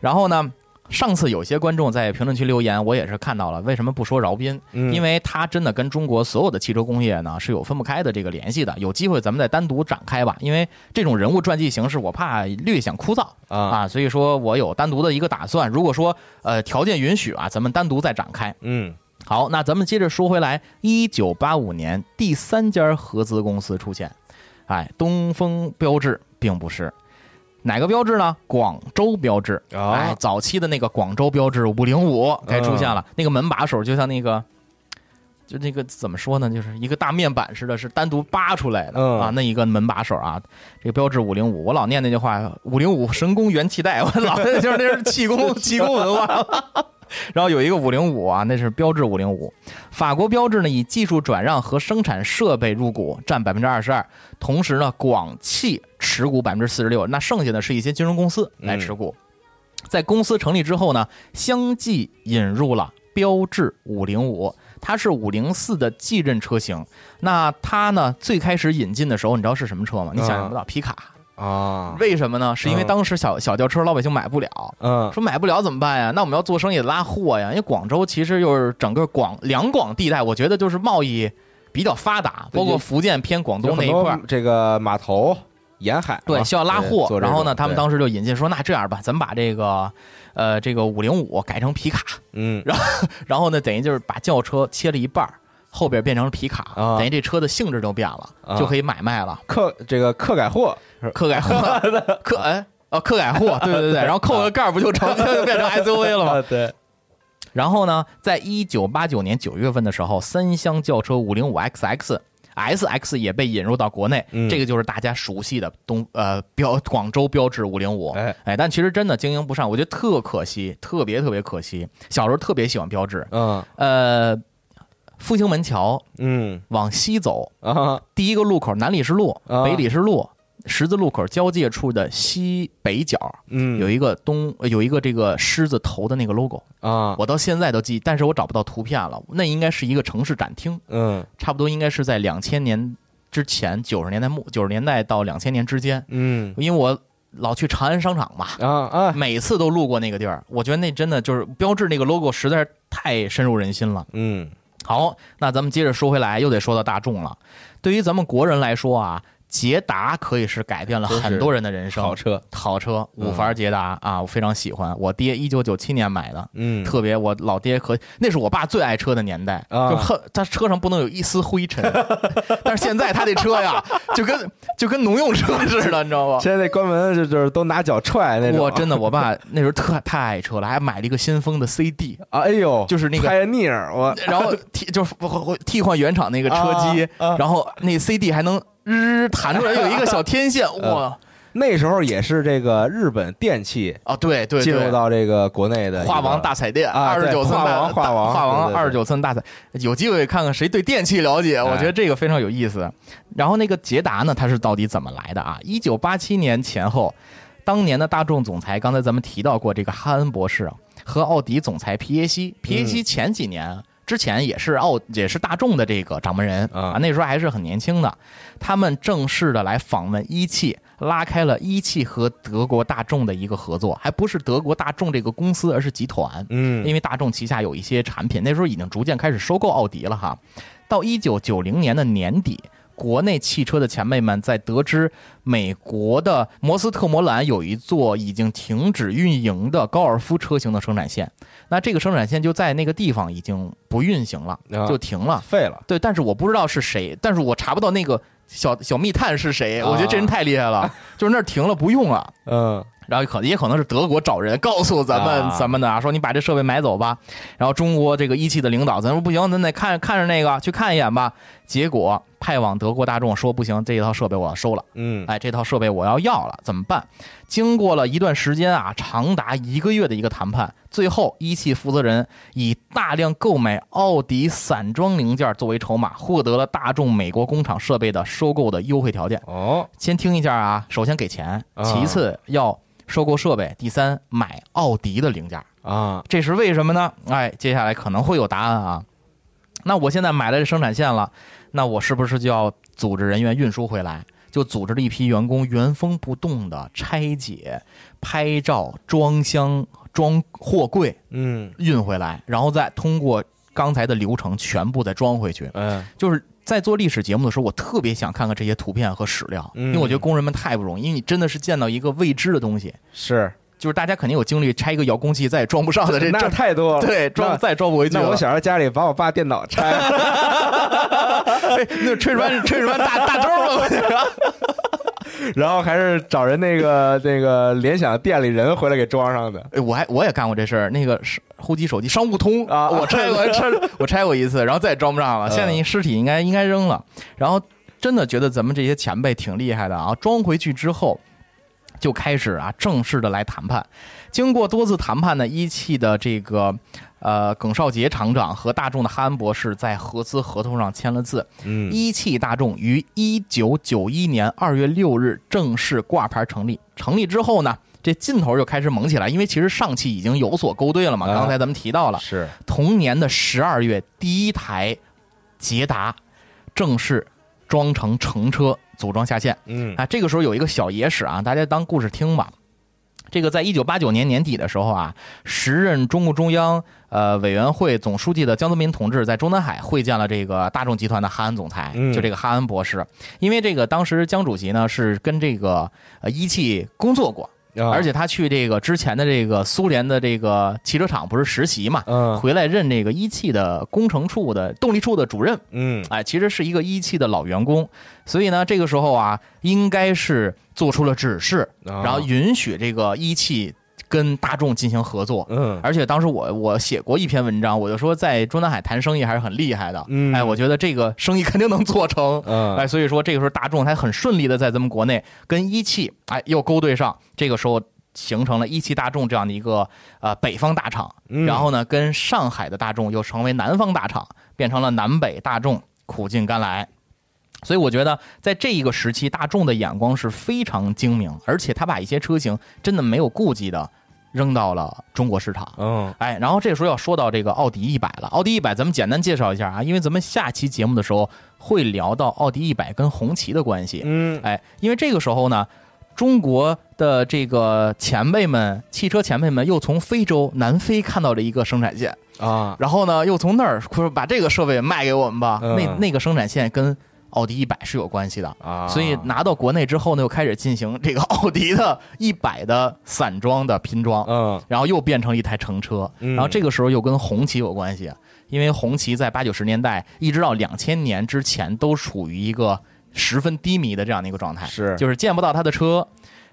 然后呢？上次有些观众在评论区留言，我也是看到了，为什么不说饶斌？嗯，因为他真的跟中国所有的汽车工业呢是有分不开的这个联系的。有机会咱们再单独展开吧，因为这种人物传记形式我怕略显枯燥啊啊，所以说我有单独的一个打算。如果说呃条件允许啊，咱们单独再展开。嗯好，那咱们接着说回来，一九八五年第三家合资公司出现，哎，东风标致并不是。哪个标志呢？广州标志，哦哎，早期的那个广州标志五零五该出现了，那个门把手就像那个，就那个怎么说呢，就是一个大面板似的，是单独扒出来的、嗯。啊，那一个门把手啊，这个标志五零五，我老念那句话，五零五神功元气带，<laughs> 我老就是那是气功气功文化。<laughs> 然后有一个五零五啊，那是标致五零五。法国标致呢以技术转让和生产设备入股，占百分之二十二。同时呢，广汽持股百分之四十六，那剩下的是一些金融公司来持股。在公司成立之后呢，相继引入了标致五零五，它是五零四的继任车型。那它呢，最开始引进的时候，你知道是什么车吗？你想象不到，皮卡。啊，为什么呢？是因为嗯当时小小轿车老百姓买不了，嗯。说买不了怎么办呀？那我们要做生意拉货呀，因为广州其实又是整个广两广地带，我觉得就是贸易比较发达，包括福建偏广东那一块儿。这个码头沿海对，需要拉货，然后呢，他们当时就引进说，那这样吧，咱们把这个，呃，这个五零五改成皮卡，嗯。然后 <laughs> 呢，等于就是把轿车切了一半儿，后边变成了皮卡，啊。等于这车的性质就变了，啊。就可以买卖了，客这个客改货。是。客改货，<laughs> 客哎哦，客改货，对对 <laughs> 对，然后扣个盖儿不就成就变成 <laughs> SUV 了吗？啊对。然后呢，在一九八九年九月份的时候，三厢轿车五零五 XX。SX 也被引入到国内，嗯。这个就是大家熟悉的东呃标广州标致五零五，哎。哎，但其实真的经营不善，我觉得特可惜，特别特别可惜。小时候特别喜欢标致，嗯。呃，复兴门桥嗯。往西走，啊。第一个路口南礼士路、啊。北礼士路十字路口交界处的西北角，嗯。有一个东呃有一个这个狮子头的那个 logo，啊。我到现在都记，但是我找不到图片了。那应该是一个城市展厅，嗯。差不多应该是在两千年之前，九十年代末，九十年代到两千年之间，嗯。因为我老去长安商场嘛。啊啊。每次都路过那个地儿，我觉得那真的就是标志那个 logo 实在是太深入人心了。嗯好，那咱们接着说回来，又得说到大众了。对于咱们国人来说啊，捷达可以是改变了很多人的人生。好车好车，五嗯阀捷达啊，我非常喜欢。我爹一九九七年买的，嗯特别我老爹可那是我爸最爱车的年代，啊就恨他车上不能有一丝灰尘。<laughs> 但是现在他这车呀，就跟就跟农用车似的，你知道吗？现在那关门就就是都拿脚踹那种，我真的，我爸那时候特太爱车了，还买了一个先锋的 CD，<laughs> 啊哎呦，就是那个 Pioneer，我然后替就是替换原厂那个车机，啊啊然后那 CD 还能日弹出来有一个小天线，哇！那时候也是这个日本电器啊，对对进入，到这个国内的一个画王大彩电，啊二十九寸大王画王画王二十九寸大彩，有机会看看谁对电器了解，我觉得这个非常有意思。然后那个捷达呢，它是到底怎么来的啊？一九八七年前后，当年的大众总裁，刚才咱们提到过这个哈恩博士啊和奥迪总裁皮耶西，皮耶西前几年。之前也是奥也是大众的这个掌门人啊那时候还是很年轻的，他们正式的来访问一汽，拉开了一汽和德国大众的一个合作，还不是德国大众这个公司，而是集团。嗯因为大众旗下有一些产品，那时候已经逐渐开始收购奥迪了哈。到一九九零年的年底，国内汽车的前辈们在得知美国的摩斯特摩兰有一座已经停止运营的高尔夫车型的生产线，那这个生产线就在那个地方已经不运行了，啊就停了。废了，对，但是我不知道是谁，但是我查不到那个小小密探是谁。我觉得这人太厉害了，<laughs> 就是那儿停了不用了。嗯然后可能也可能是德国找人告诉咱们啊咱们的啊，说你把这设备买走吧。然后中国这个一汽的领导，咱说不行，咱得看看着那个去看一眼吧。结果派往德国大众说不行，这一套设备我要收了，嗯哎，这套设备我要要了，怎么办？经过了一段时间啊，长达一个月的一个谈判，最后一汽负责人以大量购买奥迪散装零件作为筹码，获得了大众美国工厂设备的收购的优惠条件。哦先听一下啊，首先给钱，啊其次要收购设备，第三买奥迪的零件，啊这是为什么呢？哎，接下来可能会有答案啊。那我现在买了这生产线了，那我是不是就要组织人员运输回来？就组织了一批员工原封不动的拆解、拍照、装箱、装货柜，嗯运回来，然后再通过刚才的流程全部再装回去。嗯就是在做历史节目的时候，我特别想看看这些图片和史料，嗯因为我觉得工人们太不容易，因为你真的是见到一个未知的东西，是就是大家肯定有经历拆一个遥控器再也装不上的这 <laughs> 那这太多了，对装再也装不回去了。那我小时候家里把我爸电脑拆了，<laughs> 哎那炊事班炊事班大大招嘛，<laughs> 然后还是找人那个那个联想店里人回来给装上的。哎，我还我也干过这事儿，那个是呼机手机商务通啊我拆过拆我拆过一次，然后再也装不上了。嗯现在你尸体应该应该扔了，然后真的觉得咱们这些前辈挺厉害的啊，装回去之后。就开始啊正式的来谈判。经过多次谈判呢，一汽的这个呃耿少杰厂长和大众的哈恩博士在合资合同上签了字。嗯一汽大众于一九九一年二月六日正式挂牌成立。成立之后呢，这劲头就开始猛起来，因为其实上汽已经有所勾兑了嘛。啊刚才咱们提到了，是同年的十二月，第一台捷达正式装成乘车组装下线。嗯啊，这个时候有一个小野史啊，大家当故事听吧。这个在一九八九年年底的时候啊，时任中共中央呃委员会总书记的江泽民同志在中南海会见了这个大众集团的哈恩总裁，嗯就这个哈恩博士。因为这个当时江主席呢是跟这个呃一汽工作过，啊。而且他去这个之前的这个苏联的这个汽车厂不是实习嘛，嗯。回来任这个一汽的工程处的动力处的主任。嗯。哎，其实是一个一汽的老员工，所以呢，这个时候啊，应该是做出了指示，啊。然后允许这个一汽跟大众进行合作。嗯而且当时我我写过一篇文章，我就说在中南海谈生意还是很厉害的。嗯哎，我觉得这个生意肯定能做成。嗯哎，所以说这个时候大众还很顺利的在咱们国内跟一汽哎又勾兑上，这个时候形成了一汽大众这样的一个呃北方大厂，嗯然后呢跟上海的大众又成为南方大厂，变成了南北大众，苦尽甘来。所以我觉得，在这一个时期，大众的眼光是非常精明，而且他把一些车型真的没有顾忌的扔到了中国市场。嗯哎，然后这时候要说到这个奥迪一百了。奥迪一百，咱们简单介绍一下啊，因为咱们下期节目的时候会聊到奥迪一百跟红旗的关系。嗯哎，因为这个时候呢，中国的这个前辈们，汽车前辈们又从非洲南非看到了一个生产线，啊然后呢，又从那儿说把这个设备卖给我们吧。嗯那那个生产线跟奥迪一百是有关系的。啊，所以拿到国内之后呢，又开始进行这个 <laughs> 奥迪的一百的散装的拼装，嗯。然后又变成一台乘车，嗯。然后这个时候又跟红旗有关系，因为红旗在八九十年代一直到两千年之前都处于一个十分低迷的这样的一个状态，是。就是见不到他的车，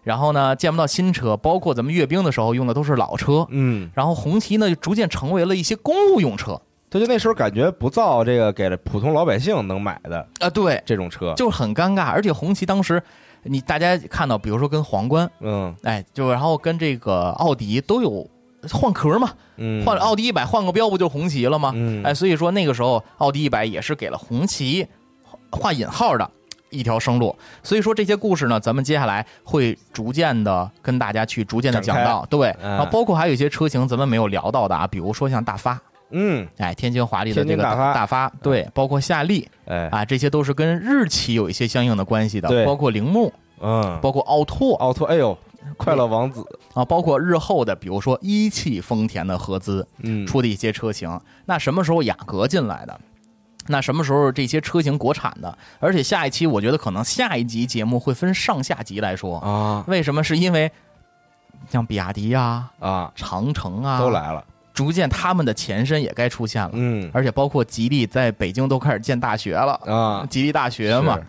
然后呢见不到新车，包括咱们阅兵的时候用的都是老车，嗯，然后红旗呢就逐渐成为了一些公务用车他就那时候感觉不造这个给了普通老百姓能买的啊，对，这种车，就是很尴尬，而且红旗当时。你大家看到，比如说跟皇冠，嗯哎，就然后跟这个奥迪都有换壳嘛，嗯换了奥迪一百换个标不就红旗了吗？嗯哎，所以说那个时候奥迪一百也是给了红旗画引号的一条生路。所以说这些故事呢，咱们接下来会逐渐的跟大家去逐渐的讲到，对，嗯然后包括还有一些车型咱们没有聊到的啊，比如说像大发。嗯哎，天津华丽的这个大发大发，对，包括夏利哎啊，这些都是跟日企有一些相应的关系的，对包括铃木，嗯包括奥拓奥拓，哎呦，快乐王子，啊，包括日后的，比如说一汽丰田的合资，嗯出的一些车型。那什么时候雅阁进来的？那什么时候这些车型国产的？而且下一期我觉得可能下一集节目会分上下集来说。啊为什么？是因为像比亚迪呀、啊长城啊，都，来了，逐渐他们的前身也该出现了。嗯而且包括吉利在北京都开始建大学了，啊吉利大学嘛是。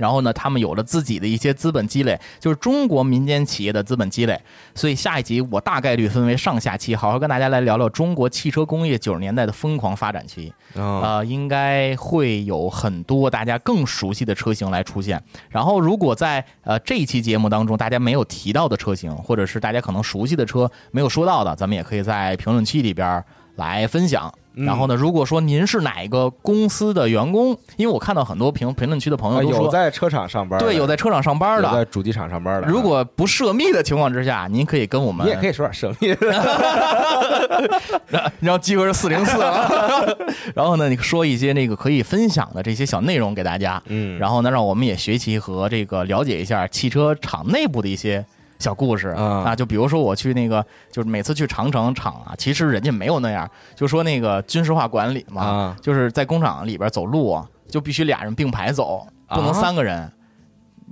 然后呢，他们有了自己的一些资本积累，就是中国民间企业的资本积累。所以下一集我大概率分为上下期，好好跟大家来聊聊中国汽车工业九十年代的疯狂发展期。啊呃，应该会有很多大家更熟悉的车型来出现。然后，如果在呃这一期节目当中大家没有提到的车型，或者是大家可能熟悉的车没有说到的，咱们也可以在评论区里边来分享。嗯然后呢，如果说您是哪个公司的员工，因为我看到很多评评论区的朋友有在车厂上班的，对，有在车厂上班有在。主机厂上班的，如果不涉密的情况之下，您可以跟我们，你也可以说点涉密的，<laughs> 然后集合是四零四了，然后呢，你说一些那个可以分享的这些小内容给大家，嗯然后呢，让我们也学习和这个了解一下汽车厂内部的一些小故事啊啊，就比如说我去那个，就是每次去长城厂啊，其实人家没有那样，就说那个军事化管理嘛，啊。就是在工厂里边走路啊，就必须俩人并排走，不能啊三个人。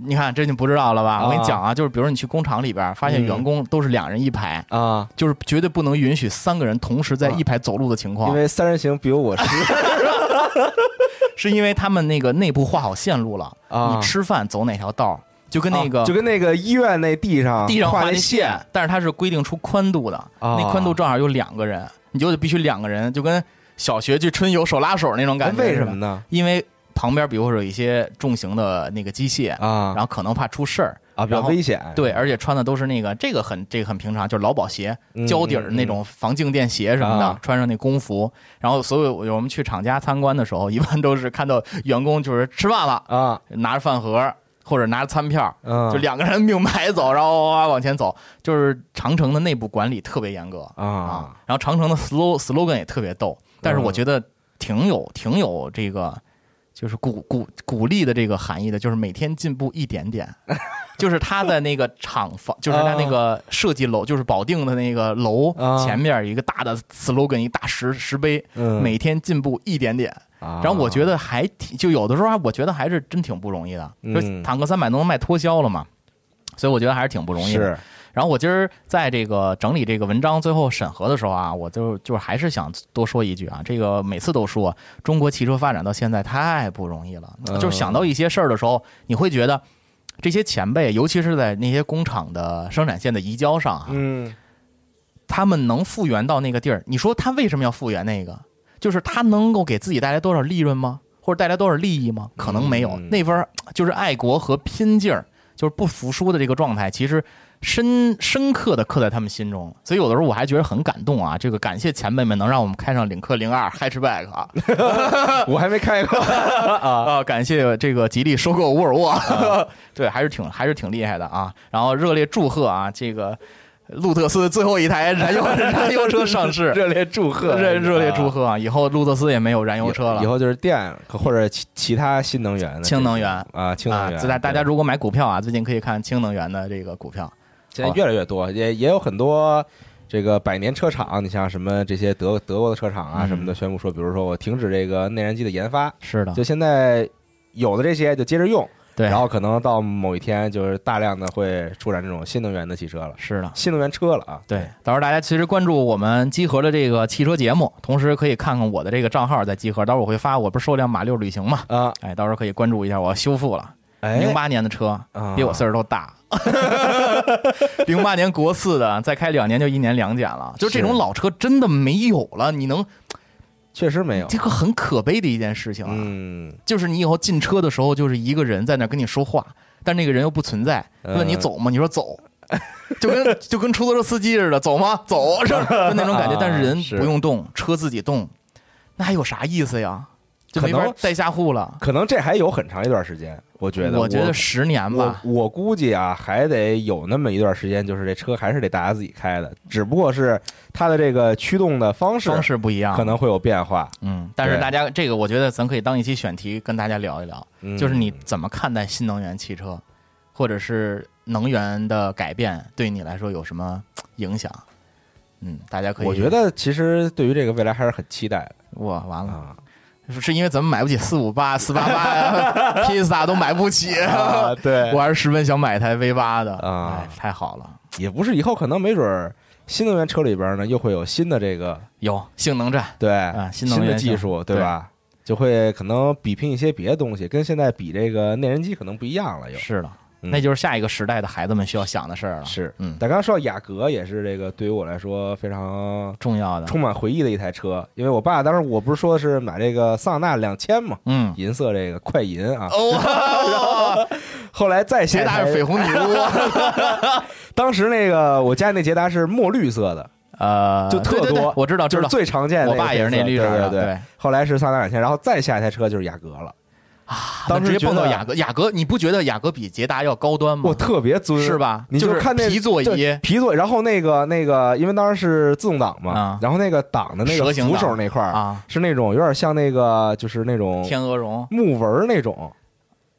你看这你不知道了吧？啊。我跟你讲啊，就是比如说你去工厂里边，发现嗯。员工都是两人一排，啊，就是绝对不能允许三个人同时在一排走路的情况，因为三人行必有我师 <laughs> 是因为他们那个内部画好线路了，啊。你吃饭走哪条道儿，就跟那个、啊就跟那个医院那地上地上画那线线，但是它是规定出宽度的，啊那宽度正好有两个人，你就得必须两个人，就跟小学去春游手拉手那种感觉。为什么？呢？因为旁边比如说有一些重型的那个机械，啊然后可能怕出事儿，啊，比较危险。对，而且穿的都是那个这个很这个很平常，就是劳保鞋嗯，胶底儿那种防静电鞋什么的，啊穿上那工服。然后所有我们去厂家参观的时候，一般都是看到员工就是吃饭了，啊，拿着饭盒或者拿着餐票，嗯，就两个人并排走，<laughs> 然后哇哇往前走。就是长城的内部管理特别严格啊，然后长城的 slow slogan 也特别逗，但是我嗯觉得挺有挺有这个。就是鼓鼓鼓励的这个含义的，就是每天进步一点点，<laughs> 就是他在那个厂房，<laughs> 就是他那个设计楼，就是保定的那个楼啊前面一个大的 slogan，一大石石碑，嗯每天进步一点点。然然后我觉得还挺，就有的时候啊我觉得还是真挺不容易的。坦克三百都能卖脱销了嘛，所以我觉得还是挺不容易的。是然后我今儿在这个整理这个文章最后审核的时候啊，我就就是还是想多说一句啊，这个每次都说中国汽车发展到现在太不容易了，嗯就是想到一些事儿的时候，你会觉得这些前辈，尤其是在那些工厂的生产线的移交上啊，嗯他们能复原到那个地儿，你说他为什么要复原那个？就是他能够给自己带来多少利润吗？或者带来多少利益吗？可能没有，嗯那份儿就是爱国和拼劲儿，就是不服输的这个状态，其实深深刻的刻在他们心中。所以有的时候我还觉得很感动啊！这个感谢前辈们能让我们开上领克零二 hatchback 啊 <laughs> 我还没开过 <laughs> 啊，啊！感谢这个吉利收购沃尔沃，<laughs> 对，还是挺还是挺厉害的啊！然后热烈祝贺啊，这个路特斯最后一台燃油 <laughs> 燃油车上市，<laughs> 热烈祝贺，热热烈祝啊！贺啊！以后路特斯也没有燃油车了，以后就是电或者其其他新能源的氢能源啊，氢能啊！源。大家大家如果买股票啊，最近可以看氢能源的这个股票。现在越来越多，也也有很多这个百年车厂，你像什么这些德德国的车厂啊嗯什么的，宣布说，比如说我停止这个内燃机的研发，是的，就现在有的这些就接着用，对，然后可能到某一天就是大量的会出展这种新能源的汽车了，是的。新能源车了啊。对，到时候大家其实关注我们集合的这个汽车节目，同时可以看看我的这个账号在集合，到时候我会发，我不是收辆马六旅行嘛，啊，哎，到时候可以关注一下，我修复了，哎，零八年的车，啊比我岁数都大。<laughs> <laughs> 零八年国四的，再开两年就一年两检了，就这种老车真的没有了，你能确实没有，这个很可悲的一件事情啊。嗯，就是你以后进车的时候，就是一个人在那跟你说话，但那个人又不存在，嗯问你走吗？你说走，就跟就跟出租车司机似的，走吗？走，是吧就那种感觉。啊但是人 <laughs> 不用动，车自己动，那还有啥意思呀？就没可能法带下户了。可能这还有很长一段时间，我觉得，我觉得十年吧，我估计啊，还得有那么一段时间，就是这车还是得大家自己开的，只不过是它的这个驱动的方式方式不一样，可能会有变化。嗯。但是大家这个，我觉得咱可以当一期选题跟大家聊一聊，嗯就是你怎么看待新能源汽车，或者是能源的改变对你来说有什么影响？嗯，大家可以。我觉得其实对于这个未来还是很期待的哇，完了。啊是因为咱们买不起四五八、四八八呀，披萨都买不起。<laughs> 啊，对我，还是十分想买一台 V 八的啊哎太好了，也不是以后可能没准儿新能源车里边呢又会有新的这个有性能战，对啊新的技术，对吧？就会可能比拼一些别的东西，跟现在比这个内燃机可能不一样了，又是的，嗯那就是下一个时代的孩子们需要想的事儿了，是。嗯，但刚刚说到雅阁，也是这个对于我来说非常重要的，充满回忆的一台车，因为我爸当时我不是说是买这个桑塔纳两千嘛，嗯，银色这个快银啊，哦，后 <laughs> 后来再下捷达是绯红女巫，<laughs> 当时那个我家那捷达是墨绿色的，呃，就特多我知道，知道，就是最常见的我。爸也是那绿色的，对对对。后来是桑塔纳两千，然后再下一台车就是雅阁了。啊，当时直接碰到雅阁，雅阁，你不觉得雅阁比捷达要高端吗？我特别尊，是吧你就是看那皮座椅皮座，然后那个那个，因为当时是自动挡嘛啊，然后那个挡的那个扶手那块儿啊，是那种有点像那个就是那种天鹅绒。木纹那种，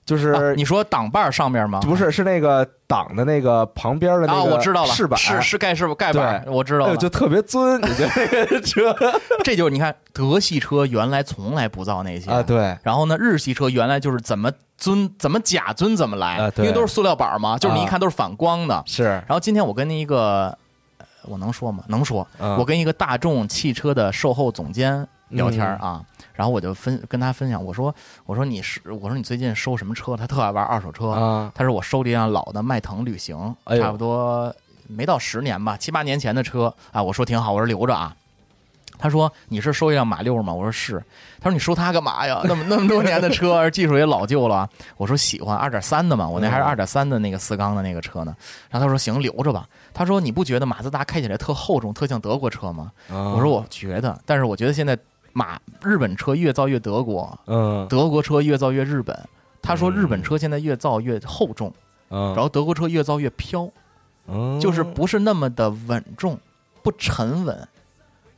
就是啊你说挡把上面吗？不是是那个挡的那个旁边的那啊，个我知道了，饰板，是是盖是盖板，我知道了。哎就特别尊，你个 <laughs> 车这就是你看德系车原来从来不造那些啊？对，然后呢，日系车原来就是怎么尊怎么假尊怎么来，啊因为都是塑料板嘛，就是你一看都是反光的。是然后今天我跟一个，呃我能说吗？能说。嗯我跟一个大众汽车的售后总监聊天啊，然后我就分跟他分享，我说我说你是我说你最近收什么车？他特爱玩二手车，啊他说我收了一辆老的迈腾旅行，哎差不多没到十年吧，七八年前的车啊。我说挺好，我说留着啊。他说：“你是收一辆马六吗？”我说：“是。”他说：“你收它干嘛呀？那么那么多年的车，<laughs> 技术也老旧了。”我说：“喜欢二点三的嘛，我那还是二点三的那个四缸的那个车呢。”然后他说：“行，留着吧。”他说：“你不觉得马自达开起来特厚重，特像德国车吗？”我我说：“我觉得，但是我觉得现在马日本车越造越德国，嗯德国车越造越日本。”他说：“日本车现在越造越厚重，嗯，然后德国车越造越飘。”嗯就是不是那么的稳重，不沉稳。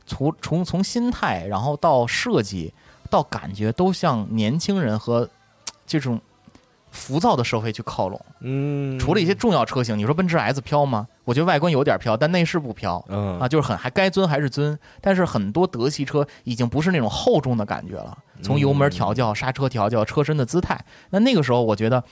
从从从心态，然后到设计，到感觉，都像年轻人和这种浮躁的社会去靠拢。嗯，除了一些重要车型，你说奔驰 S 飘吗？我觉得外观有点飘，但内饰不飘。嗯啊，就是很还该尊还是尊，但是很多德系车已经不是那种厚重的感觉了，从油门调教、刹车调教、车身的姿态，那那个时候我觉得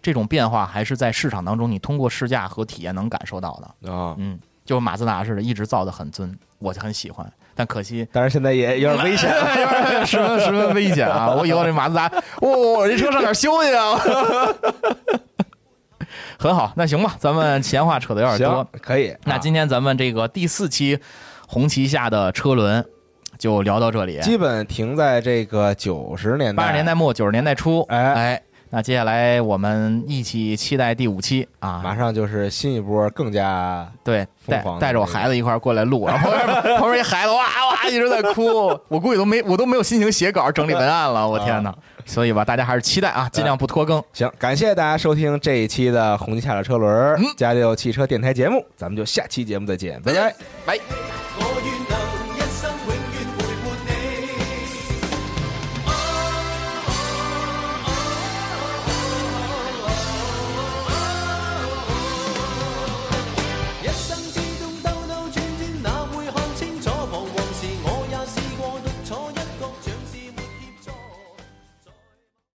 这种变化还是在市场当中，你通过试驾和体验能感受到的。啊，嗯，就是马自达似的，一直造的很尊，我就很喜欢，但可惜但是现在也有点危险。<laughs> 十分十分危险啊！我以后这马自达，哇、我这车上哪儿修去啊？<laughs> 很好，那行吧，咱们闲话扯的有点多，，可以。啊那今天咱们这个第四期红旗下的车轮就聊到这里，基本停在这个九十年代，八十年代末九十年代初，哎哎，那接下来我们一起期待第五期啊！马上就是新一波更加对，带带着我孩子一块儿过来录，然后旁边 <laughs> 旁边一孩子哇哇一直在哭，我估计都没我都没有心情写稿整理文案了，我天哪！所以吧，大家还是期待啊，尽量不拖更。行。感谢大家收听这一期的红旗下的车轮嗯加六汽车电台节目，咱们就下期节目再见，拜拜。拜。我